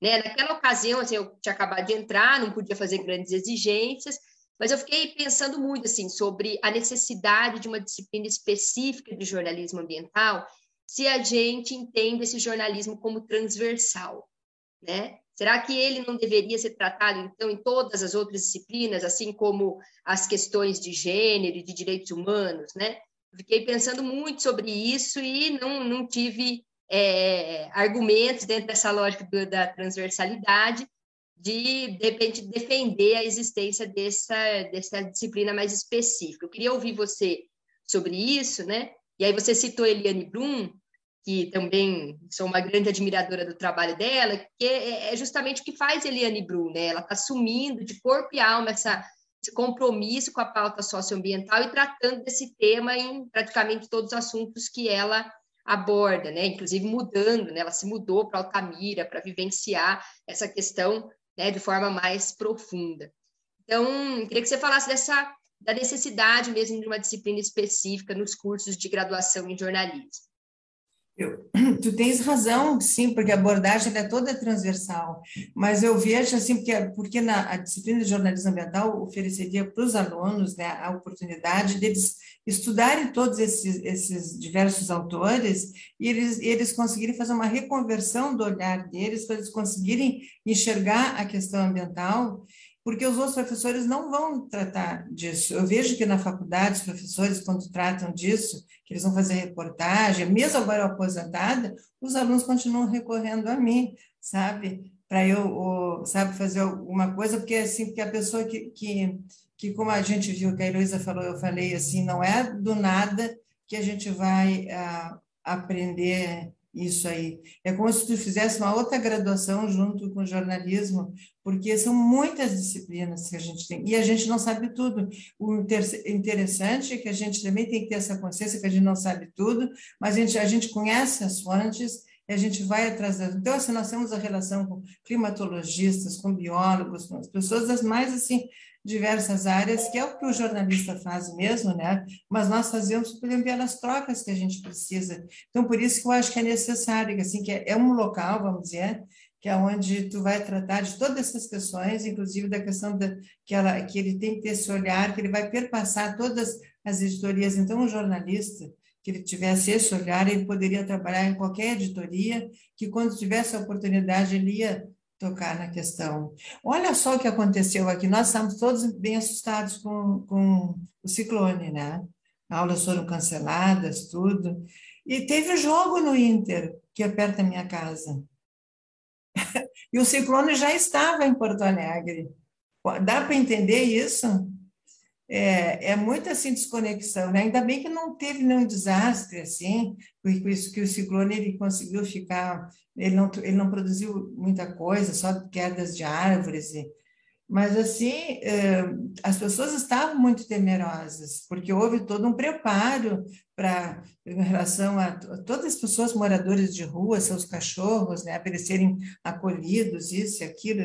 Né? Naquela ocasião, assim, eu tinha acabado de entrar, não podia fazer grandes exigências, mas eu fiquei pensando muito assim sobre a necessidade de uma disciplina específica de jornalismo ambiental se a gente entende esse jornalismo como transversal, né? Será que ele não deveria ser tratado, então, em todas as outras disciplinas, assim como as questões de gênero e de direitos humanos, né? Fiquei pensando muito sobre isso e não, não tive é, argumentos dentro dessa lógica do, da transversalidade de, de repente, defender a existência dessa, dessa disciplina mais específica. Eu queria ouvir você sobre isso, né? E aí você citou Eliane Blum, que também sou uma grande admiradora do trabalho dela, que é, é justamente o que faz Eliane Brum, né? Ela está assumindo de corpo e alma essa, esse compromisso com a pauta socioambiental e tratando desse tema em praticamente todos os assuntos que ela aborda, né? Inclusive mudando, né? Ela se mudou para Altamira para vivenciar essa questão, né, de forma mais profunda. Então, queria que você falasse dessa da necessidade mesmo de uma disciplina específica nos cursos de graduação em jornalismo. Eu, *clears throat* tu tens razão, sim, porque a abordagem é toda transversal, mas eu vejo assim, porque, porque na, disciplina de jornalismo ambiental ofereceria para os alunos né, a oportunidade deles estudarem todos esses, esses diversos autores e eles, eles conseguirem fazer uma reconversão do olhar deles, para eles conseguirem enxergar a questão ambiental porque os outros professores não vão tratar disso. Eu vejo que na faculdade os professores, quando tratam disso, que eles vão fazer reportagem, mesmo agora aposentada, os alunos continuam recorrendo a mim, sabe? Para eu, sabe, fazer alguma coisa, porque assim, porque a pessoa que, que, que, como a gente viu que a Heloísa falou, eu falei assim, não é do nada que a gente vai uh, aprender isso aí. É como se tu fizesse uma outra graduação junto com jornalismo, porque são muitas disciplinas que a gente tem, e a gente não sabe tudo. O interessante é que a gente também tem que ter essa consciência que a gente não sabe tudo, mas a gente, a gente conhece as fontes e a gente vai atrás das... Então, assim, nós temos a relação com climatologistas, com biólogos, com as pessoas das mais, assim, diversas áreas, que é o que o jornalista faz mesmo, né? Mas nós fazemos, por exemplo, pelas trocas que a gente precisa. Então, por isso que eu acho que é necessário, que, assim, que é, é um local, vamos dizer, que é onde tu vai tratar de todas essas questões, inclusive da questão da, que, ela, que ele tem que ter esse olhar, que ele vai perpassar todas as editorias. Então, o jornalista, que ele tivesse esse olhar, ele poderia trabalhar em qualquer editoria, que quando tivesse a oportunidade, ele ia tocar na questão. Olha só o que aconteceu aqui, nós estamos todos bem assustados com, com o ciclone, né? Aulas foram canceladas, tudo. E teve jogo no Inter, que é perto da minha casa. *laughs* e o ciclone já estava em Porto Alegre. Dá para entender isso? É, é muita assim, desconexão. Né? Ainda bem que não teve nenhum desastre assim, por isso que o ciclone ele conseguiu ficar ele não, ele não produziu muita coisa, só quedas de árvores. E, mas, assim, eh, as pessoas estavam muito temerosas, porque houve todo um preparo para em relação a todas as pessoas moradores de rua, seus cachorros, né, serem acolhidos, isso e aquilo,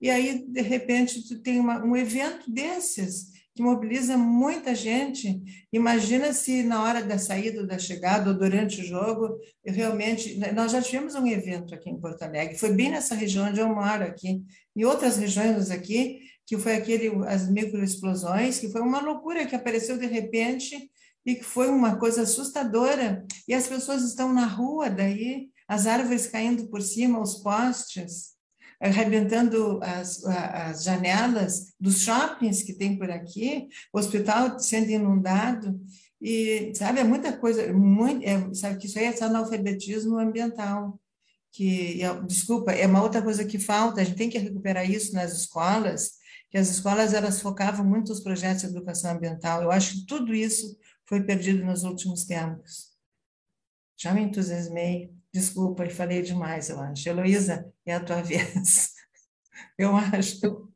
e aí, de repente, tu tem uma, um evento desses, que mobiliza muita gente. Imagina se na hora da saída da chegada ou durante o jogo, realmente né, nós já tivemos um evento aqui em Porto Alegre, foi bem nessa região onde eu moro aqui, e outras regiões aqui, que foi aquele as microexplosões, que foi uma loucura que apareceu de repente e que foi uma coisa assustadora. E as pessoas estão na rua daí, as árvores caindo por cima, os postes arrebentando as, as janelas dos shoppings que tem por aqui, o hospital sendo inundado, e, sabe, é muita coisa, muito, é, sabe, que isso aí é analfabetismo ambiental, que, é, desculpa, é uma outra coisa que falta, a gente tem que recuperar isso nas escolas, que as escolas, elas focavam muito nos projetos de educação ambiental, eu acho que tudo isso foi perdido nos últimos tempos. Já me entusiasmei. Desculpa, falei demais, eu acho. Heloísa, é a tua *laughs* vez. Eu acho.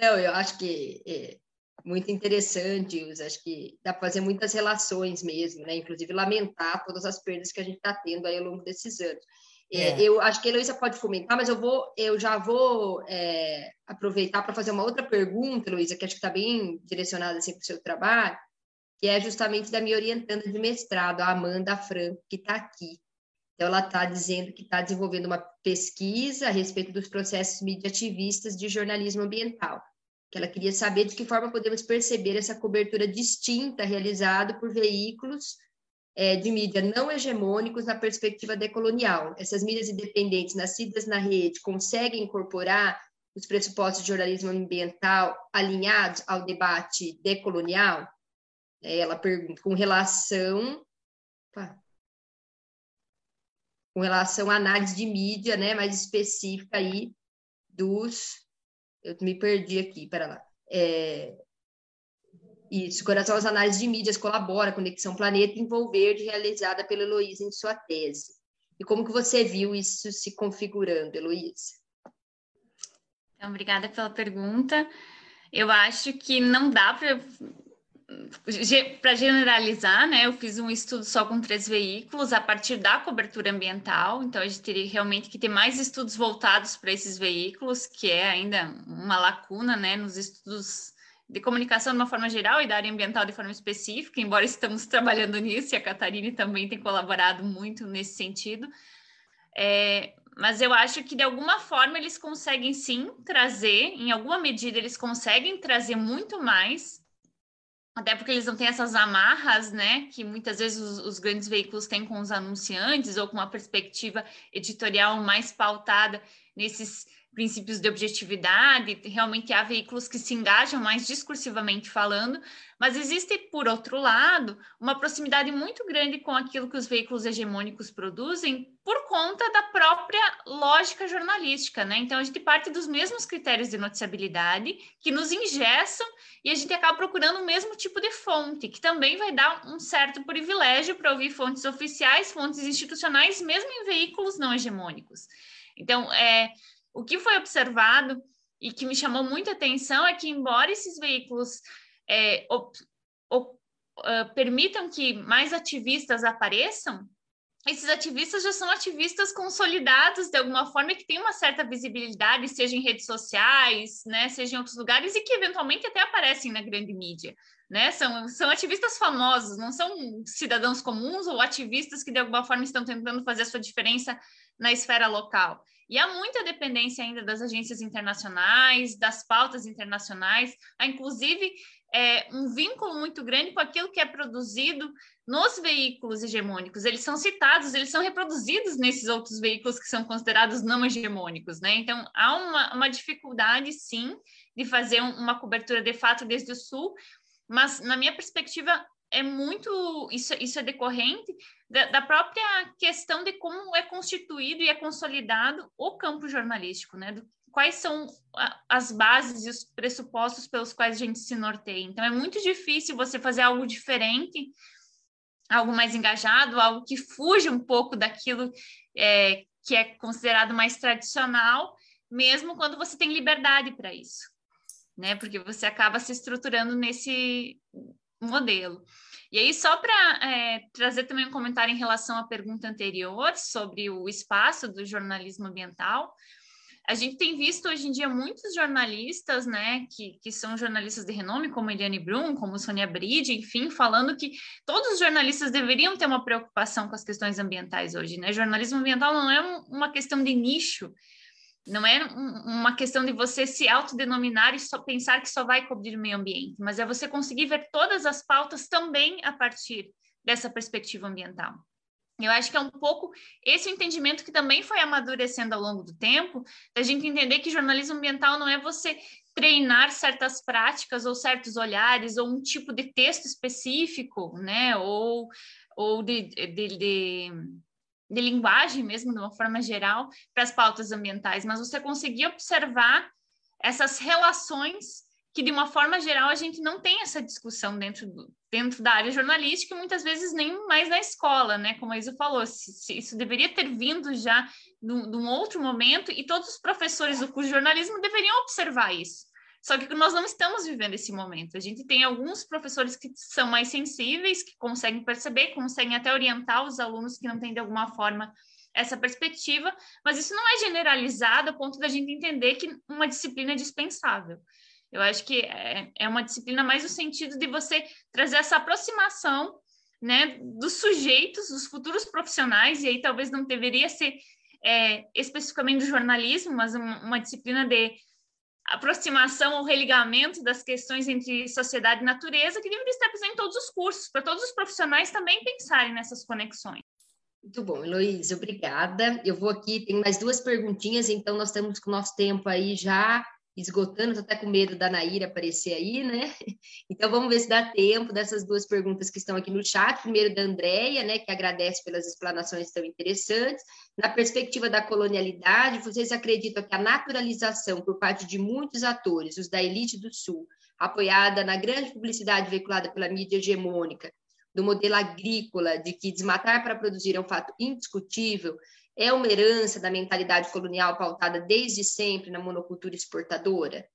Não, eu acho que é muito interessante, eu acho que dá para fazer muitas relações mesmo, né? Inclusive lamentar todas as perdas que a gente está tendo aí ao longo desses anos. É. É, eu acho que a Heloísa pode comentar, mas eu vou, eu já vou é, aproveitar para fazer uma outra pergunta, Heloísa, que acho que está bem direcionada assim, para o seu trabalho, que é justamente da minha orientanda de mestrado, a Amanda Franco, que está aqui. Então, ela está dizendo que está desenvolvendo uma pesquisa a respeito dos processos mediativistas de jornalismo ambiental, que ela queria saber de que forma podemos perceber essa cobertura distinta realizada por veículos é, de mídia não hegemônicos na perspectiva decolonial. Essas mídias independentes nascidas na rede conseguem incorporar os pressupostos de jornalismo ambiental alinhados ao debate decolonial? É, ela pergunta com relação com relação à análise de mídia, né, mais específica aí dos. Eu me perdi aqui, para lá. É, isso, com relação às análises de mídias, colabora Conexão Planeta Envolver, realizada pela Heloísa em sua tese. E como que você viu isso se configurando, Heloísa? Então, obrigada pela pergunta. Eu acho que não dá para para generalizar, né, eu fiz um estudo só com três veículos a partir da cobertura ambiental, então a gente teria realmente que ter mais estudos voltados para esses veículos, que é ainda uma lacuna, né, nos estudos de comunicação de uma forma geral e da área ambiental de forma específica, embora estamos *laughs* trabalhando nisso e a Catarina também tem colaborado muito nesse sentido. É, mas eu acho que de alguma forma eles conseguem sim trazer, em alguma medida eles conseguem trazer muito mais, até porque eles não têm essas amarras, né, que muitas vezes os, os grandes veículos têm com os anunciantes ou com uma perspectiva editorial mais pautada nesses princípios de objetividade, realmente há veículos que se engajam mais discursivamente falando, mas existe, por outro lado, uma proximidade muito grande com aquilo que os veículos hegemônicos produzem por conta da própria lógica jornalística, né? Então, a gente parte dos mesmos critérios de noticiabilidade que nos ingessam e a gente acaba procurando o mesmo tipo de fonte, que também vai dar um certo privilégio para ouvir fontes oficiais, fontes institucionais, mesmo em veículos não hegemônicos. Então, é, o que foi observado e que me chamou muita atenção é que, embora esses veículos é, op, op, uh, permitam que mais ativistas apareçam, esses ativistas já são ativistas consolidados de alguma forma que têm uma certa visibilidade, seja em redes sociais, né, seja em outros lugares e que eventualmente até aparecem na grande mídia, né? São, são ativistas famosos, não são cidadãos comuns ou ativistas que de alguma forma estão tentando fazer a sua diferença na esfera local. E há muita dependência ainda das agências internacionais, das pautas internacionais, há inclusive é, um vínculo muito grande com aquilo que é produzido nos veículos hegemônicos. Eles são citados, eles são reproduzidos nesses outros veículos que são considerados não hegemônicos, né? Então, há uma, uma dificuldade, sim, de fazer uma cobertura de fato desde o Sul, mas, na minha perspectiva, é muito isso, isso é decorrente da, da, própria questão de como é constituído e é consolidado o campo jornalístico, né? Do, quais são a, as bases e os pressupostos pelos quais a gente se norteia. Então é muito difícil você fazer algo diferente, algo mais engajado, algo que fuja um pouco daquilo é, que é considerado mais tradicional, mesmo quando você tem liberdade para isso, né? Porque você acaba se estruturando nesse modelo. E aí, só para é, trazer também um comentário em relação à pergunta anterior sobre o espaço do jornalismo ambiental, a gente tem visto hoje em dia muitos jornalistas, né, que, que são jornalistas de renome, como Eliane Brum, como Sônia Bride, enfim, falando que todos os jornalistas deveriam ter uma preocupação com as questões ambientais hoje, né? Jornalismo ambiental não é uma questão de nicho, não é uma questão de você se autodenominar e só pensar que só vai cobrir o meio ambiente, mas é você conseguir ver todas as pautas também a partir dessa perspectiva ambiental. Eu acho que é um pouco esse entendimento que também foi amadurecendo ao longo do tempo, da gente entender que jornalismo ambiental não é você treinar certas práticas ou certos olhares ou um tipo de texto específico, né? Ou, ou de, de, de de linguagem mesmo, de uma forma geral, para as pautas ambientais, mas você conseguir observar essas relações que, de uma forma geral, a gente não tem essa discussão dentro, do, dentro da área jornalística e muitas vezes nem mais na escola, né? Como a Isa falou, se, se isso deveria ter vindo já de um outro momento e todos os professores do curso de jornalismo deveriam observar isso. Só que nós não estamos vivendo esse momento. A gente tem alguns professores que são mais sensíveis, que conseguem perceber, conseguem até orientar os alunos que não têm de alguma forma essa perspectiva, mas isso não é generalizado a ponto da gente entender que uma disciplina é dispensável. Eu acho que é, é uma disciplina mais no sentido de você trazer essa aproximação né, dos sujeitos, dos futuros profissionais, e aí talvez não deveria ser é, especificamente do jornalismo, mas uma, uma disciplina de aproximação ou religamento das questões entre sociedade e natureza que deveria estar presente em todos os cursos, para todos os profissionais também pensarem nessas conexões. Muito bom, Heloísa, obrigada. Eu vou aqui, tem mais duas perguntinhas, então nós estamos com o nosso tempo aí já esgotando, estou até com medo da Naira aparecer aí, né? *laughs* Então vamos ver se dá tempo dessas duas perguntas que estão aqui no chat. Primeiro da Andréia, né, que agradece pelas explanações tão interessantes. Na perspectiva da colonialidade, vocês acreditam que a naturalização por parte de muitos atores, os da elite do Sul, apoiada na grande publicidade veiculada pela mídia hegemônica, do modelo agrícola, de que desmatar para produzir é um fato indiscutível, é uma herança da mentalidade colonial pautada desde sempre na monocultura exportadora?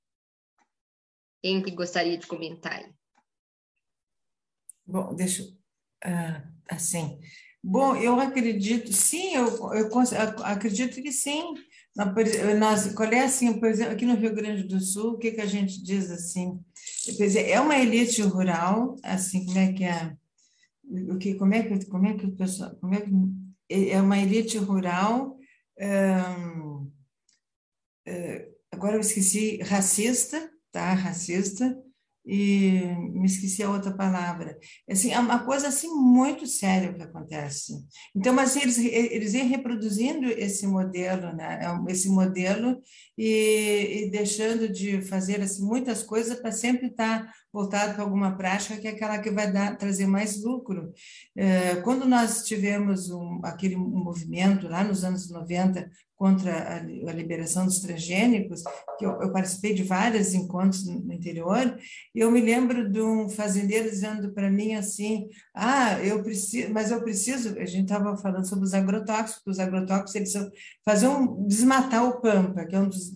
Quem que gostaria de comentar aí? Bom, deixa uh, assim. Bom, eu acredito, sim, eu, eu, acredito que sim. Nós, qual é assim, por exemplo, aqui no Rio Grande do Sul, o que, que a gente diz assim? É uma elite rural, assim, como é que é? O que, como é que, como é que o pessoal, como é que é uma elite rural, agora eu esqueci, racista, tá? Racista, e me esqueci a outra palavra. Assim, é uma coisa assim muito séria que acontece. Então, mas eles eles iam reproduzindo esse modelo, né? É esse modelo e, e deixando de fazer assim muitas coisas para sempre estar voltado para alguma prática que é aquela que vai dar trazer mais lucro. É, quando nós tivemos um, aquele movimento lá nos anos 90 contra a, a liberação dos transgênicos, que eu, eu, participei de vários encontros no interior, e eu me lembro de um fazendeiro dizendo para mim assim, ah, eu preciso, mas eu preciso, a gente estava falando sobre os agrotóxicos, os agrotóxicos eles são, faziam desmatar o pampa, que é um dos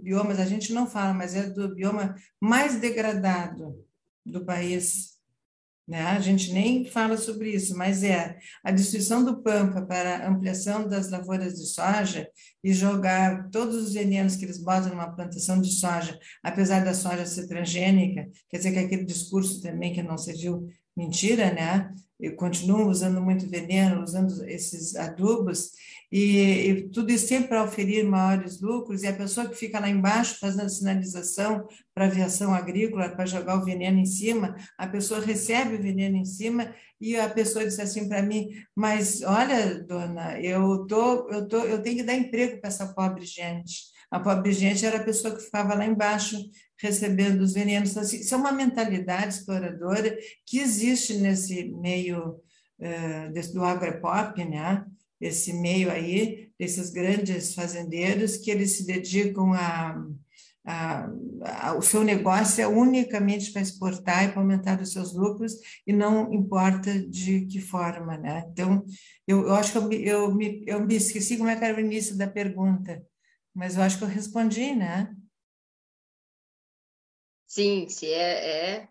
biomas, a gente não fala, mas é do bioma mais degradado do país, né? A gente nem fala sobre isso, mas é a destruição do pampa para ampliação das lavouras de soja e jogar todos os venenos que eles botam numa plantação de soja, apesar da soja ser transgênica, quer dizer que aquele discurso também que não serviu mentira, né? E continuam usando muito veneno, usando esses adubos, e, e tudo isso sempre para oferir maiores lucros, e a pessoa que fica lá embaixo fazendo sinalização para aviação agrícola, para jogar o veneno em cima, a pessoa recebe o veneno em cima, e a pessoa disse assim para mim, mas olha, dona, eu, tô, eu, tô, eu tenho que dar emprego para essa pobre gente. A pobre gente era a pessoa que ficava lá embaixo recebendo os venenos. Então, assim, isso é uma mentalidade exploradora que existe nesse meio uh, desse, do agropop, né? esse meio aí, desses grandes fazendeiros, que eles se dedicam a, o seu negócio é unicamente para exportar e para aumentar os seus lucros e não importa de que forma, né? Então, eu, eu acho que eu, eu, me, eu me esqueci como é que era o início da pergunta, mas eu acho que eu respondi, né? Sim, se é, é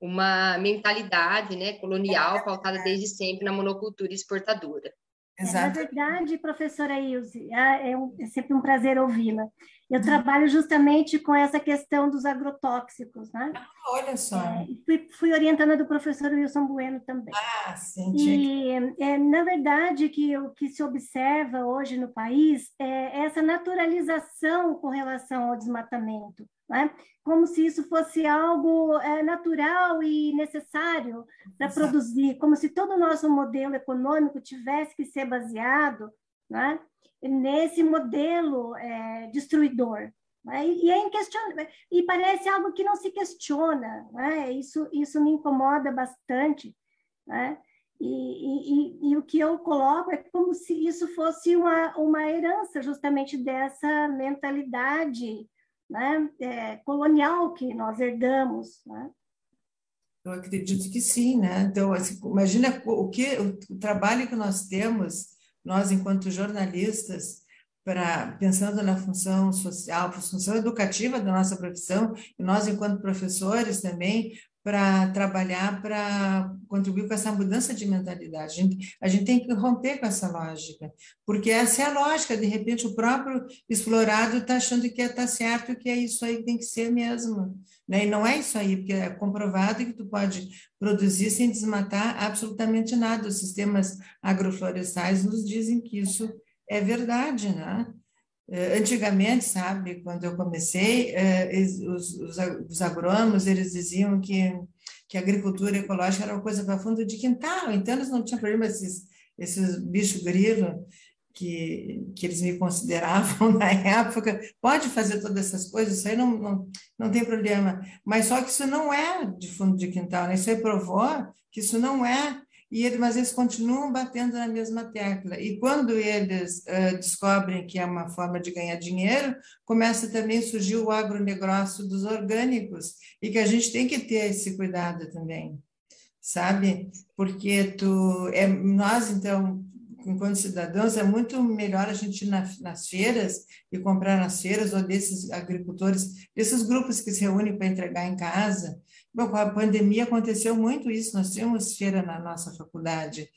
uma mentalidade né, colonial pautada desde sempre na monocultura exportadora. Exato. É, na verdade, professora Ilse, é, é, um, é sempre um prazer ouvi-la. Eu trabalho justamente com essa questão dos agrotóxicos, né? Ah, olha só. É, fui, fui, orientando do professor Wilson Bueno também. Ah, sim. E, é, na verdade, que o que se observa hoje no país é essa naturalização com relação ao desmatamento né? como se isso fosse algo é, natural e necessário para produzir, como se todo o nosso modelo econômico tivesse que ser baseado né? Nesse modelo é, destruidor. Né? E é inquestionável, e parece algo que não se questiona, né? isso, isso me incomoda bastante. Né? E, e, e, o que eu coloco é como se isso fosse uma, uma herança justamente dessa mentalidade né, é, colonial que nós herdamos. Né? Eu acredito que sim, né? Então, assim, imagina o que o trabalho que nós temos, nós enquanto jornalistas, para pensando na função social, função educativa da nossa profissão, e nós enquanto professores também, para trabalhar, para contribuir com essa mudança de mentalidade. A gente, a gente tem que romper com essa lógica, porque essa é a lógica. De repente, o próprio explorado está achando que está certo, que é isso aí que tem que ser mesmo. Né? E não é isso aí, porque é comprovado que tu pode produzir sem desmatar absolutamente nada. Os sistemas agroflorestais nos dizem que isso é verdade, né? Eh, antigamente, sabe, quando eu comecei, eh, os, os, os agrônomos, eles diziam que, que a agricultura ecológica era uma coisa para fundo de quintal, então eles não tinham problema esses, esses bichos grilo que, que eles me consideravam *laughs* na época, pode fazer todas essas coisas, isso aí não, não, não tem problema, mas só que isso não é de fundo de quintal, né? isso aí provou que isso não é e ele, mas eles continuam batendo na mesma tecla. E quando eles uh, descobrem que é uma forma de ganhar dinheiro, começa também a surgir o agronegócio dos orgânicos, e que a gente tem que ter esse cuidado também, sabe? Porque tu, é, nós, então, enquanto cidadãos, é muito melhor a gente ir nas, nas feiras e comprar nas feiras ou desses agricultores, desses grupos que se reúnem para entregar em casa. Com a pandemia aconteceu muito isso, nós tínhamos feira na nossa faculdade.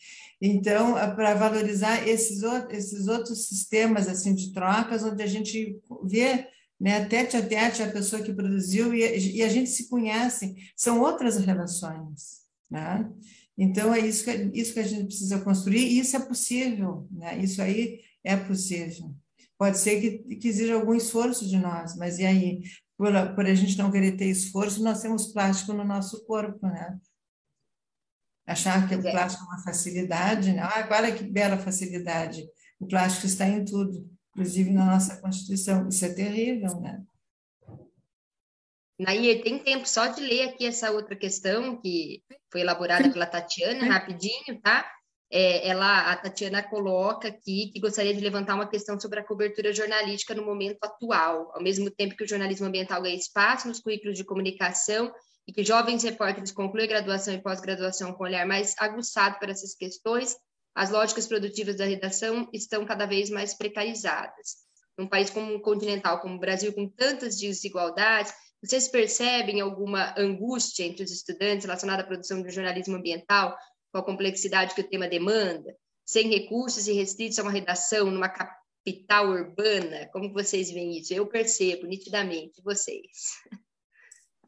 Então, para valorizar esses, esses outros sistemas assim de trocas, onde a gente vê né, tete a tete a pessoa que produziu e, e a gente se conhece, são outras relações. Né? Então, é isso que, isso que a gente precisa construir, e isso é possível, né? isso aí é possível. Pode ser que, que exija algum esforço de nós, mas e aí? Por, por a gente não querer ter esforço, nós temos plástico no nosso corpo, né? Achar que o é. plástico é uma facilidade, né? Ah, olha que bela facilidade. O plástico está em tudo, inclusive na nossa Constituição. Isso é terrível, né? Nair, tem tempo só de ler aqui essa outra questão que foi elaborada pela Tatiana, rapidinho, tá? É, ela, a Tatiana coloca aqui que gostaria de levantar uma questão sobre a cobertura jornalística no momento atual, ao mesmo tempo que o jornalismo ambiental ganha espaço nos currículos de comunicação e que jovens repórteres concluem graduação e pós-graduação com olhar mais aguçado para essas questões, as lógicas produtivas da redação estão cada vez mais precarizadas. Num país como continental como o Brasil, com tantas desigualdades, vocês percebem alguma angústia entre os estudantes relacionada à produção de jornalismo ambiental, com a complexidade que o tema demanda, sem recursos e restritos a uma redação numa capital urbana? Como vocês veem isso? Eu percebo nitidamente vocês.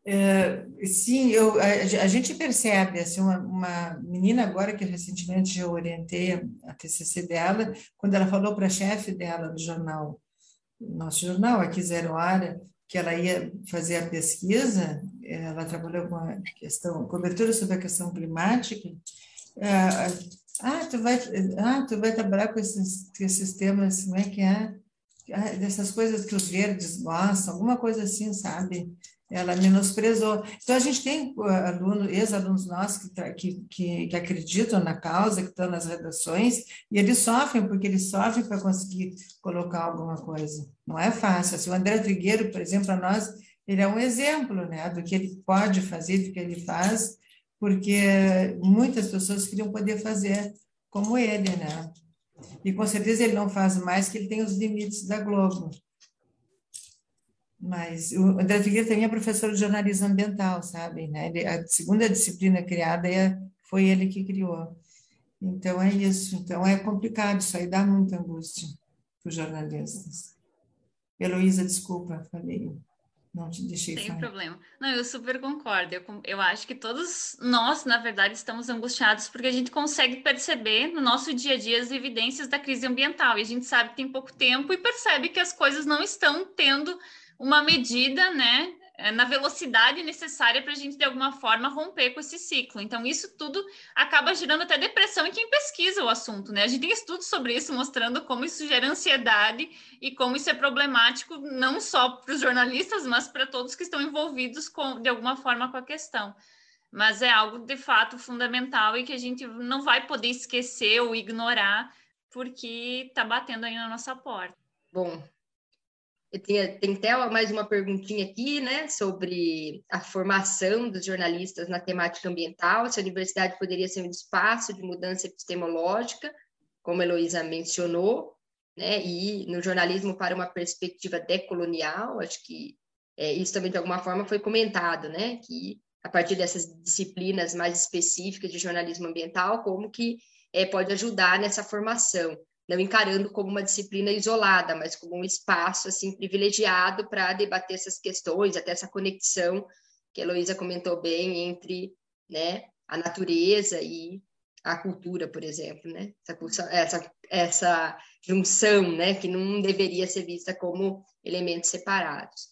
É, sim, eu, a, a, gente percebe, assim, uma, uma, menina agora que recentemente eu orientei a, TCC dela, quando ela falou para a chefe dela do jornal, nosso jornal aqui Zero Hora, que ela ia fazer a pesquisa, ela trabalhou com a questão, cobertura sobre a questão climática. Ah, tu vai, ah, tu vai trabalhar com esses, esses temas, como é que é? Ah, dessas coisas que os verdes gostam, alguma coisa assim, sabe? ela menosprezou. Então, a gente tem uh, aluno, ex-alunos nossos que, que, que, acreditam na causa, que estão nas redações, e eles sofrem, porque eles sofrem para conseguir colocar alguma coisa. Não é fácil. Assim, o André Trigueiro, por exemplo, para nós, ele é um exemplo né, do que ele pode fazer, do que ele faz, porque muitas pessoas queriam poder fazer como ele, né? E com certeza ele não faz mais, que ele tem os limites da Globo. Mas o André Figueiredo também é professor de jornalismo ambiental, sabe? Né? Ele, a segunda disciplina criada é, foi ele que criou. Então é isso. Então é complicado, isso aí dá muita angústia para os jornalistas. Heloísa, desculpa, falei. Não te deixei Sem falar. problema. Não, eu super concordo. Eu, eu acho que todos nós, na verdade, estamos angustiados porque a gente consegue perceber no nosso dia a dia as evidências da crise ambiental. E a gente sabe que tem pouco tempo e percebe que as coisas não estão tendo uma medida, né, na velocidade necessária para a gente, de alguma forma, romper com esse ciclo. Então, isso tudo acaba gerando até depressão em quem pesquisa o assunto, né? A gente tem estudos sobre isso mostrando como isso gera ansiedade e como isso é problemático não só para os jornalistas, mas para todos que estão envolvidos com, de alguma forma com a questão. Mas é algo de fato fundamental e que a gente não vai poder esquecer ou ignorar porque está batendo aí na nossa porta. Bom, tem até mais uma perguntinha aqui, né, sobre a formação dos jornalistas na temática ambiental, se a universidade poderia ser um espaço de mudança epistemológica, como a Heloísa mencionou, né, e no jornalismo para uma perspectiva decolonial, acho que é, isso também de alguma forma foi comentado, né, que a partir dessas disciplinas mais específicas de jornalismo ambiental, como que é, pode ajudar nessa formação não encarando como uma disciplina isolada, mas como um espaço assim privilegiado para debater essas questões, até essa conexão que a Heloísa comentou bem entre né, a natureza e a cultura, por exemplo, né? Essa, essa, essa junção, né, que não deveria ser vista como elementos separados.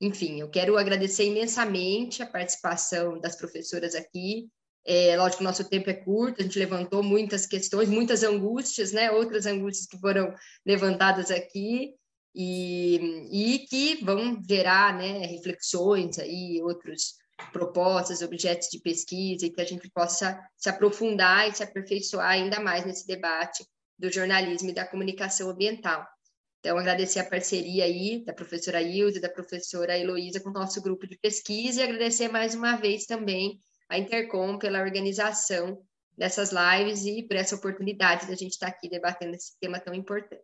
Enfim, eu quero agradecer imensamente a participação das professoras aqui, é, lógico nosso tempo é curto, a gente levantou muitas questões, muitas angústias, né? Outras angústias que foram levantadas aqui e, e que vão gerar, né, reflexões aí, outros propostas, objetos de pesquisa e que a gente possa se aprofundar e se aperfeiçoar ainda mais nesse debate do jornalismo e da comunicação ambiental. Então, agradecer a parceria aí da professora Ilza e da professora Heloísa com o nosso grupo de pesquisa e agradecer mais uma vez também a Intercom pela organização dessas lives e por essa oportunidade da gente estar aqui debatendo esse tema tão importante.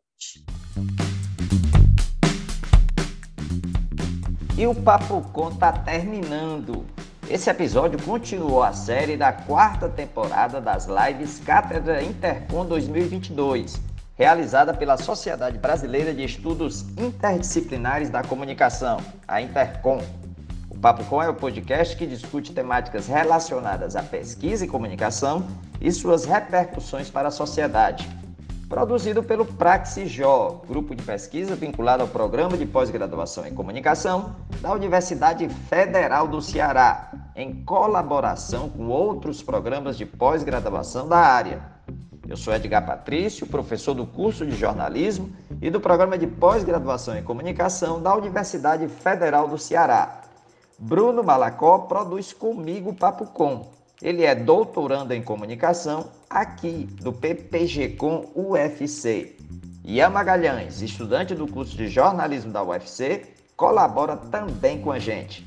E o Papo Com está terminando. Esse episódio continuou a série da quarta temporada das lives Cátedra Intercom 2022, realizada pela Sociedade Brasileira de Estudos Interdisciplinares da Comunicação, a Intercom. O Papo Com é o podcast que discute temáticas relacionadas à pesquisa e comunicação e suas repercussões para a sociedade. Produzido pelo Praxijó, grupo de pesquisa vinculado ao Programa de Pós-Graduação em Comunicação da Universidade Federal do Ceará, em colaboração com outros programas de pós-graduação da área. Eu sou Edgar Patrício, professor do curso de jornalismo e do Programa de Pós-Graduação em Comunicação da Universidade Federal do Ceará. Bruno Malacó produz comigo Papo Com ele é doutorando em comunicação aqui do PPG-Com UFC. Ian Magalhães, estudante do curso de jornalismo da UFC, colabora também com a gente.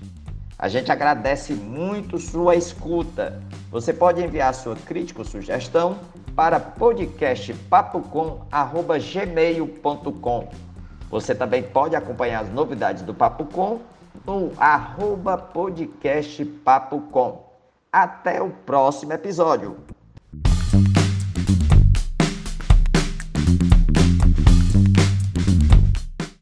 A gente agradece muito sua escuta. Você pode enviar sua crítica ou sugestão para podcastpapocom.gmail.com. Você também pode acompanhar as novidades do Papo Com no arroba podcastpapocom. Até o próximo episódio.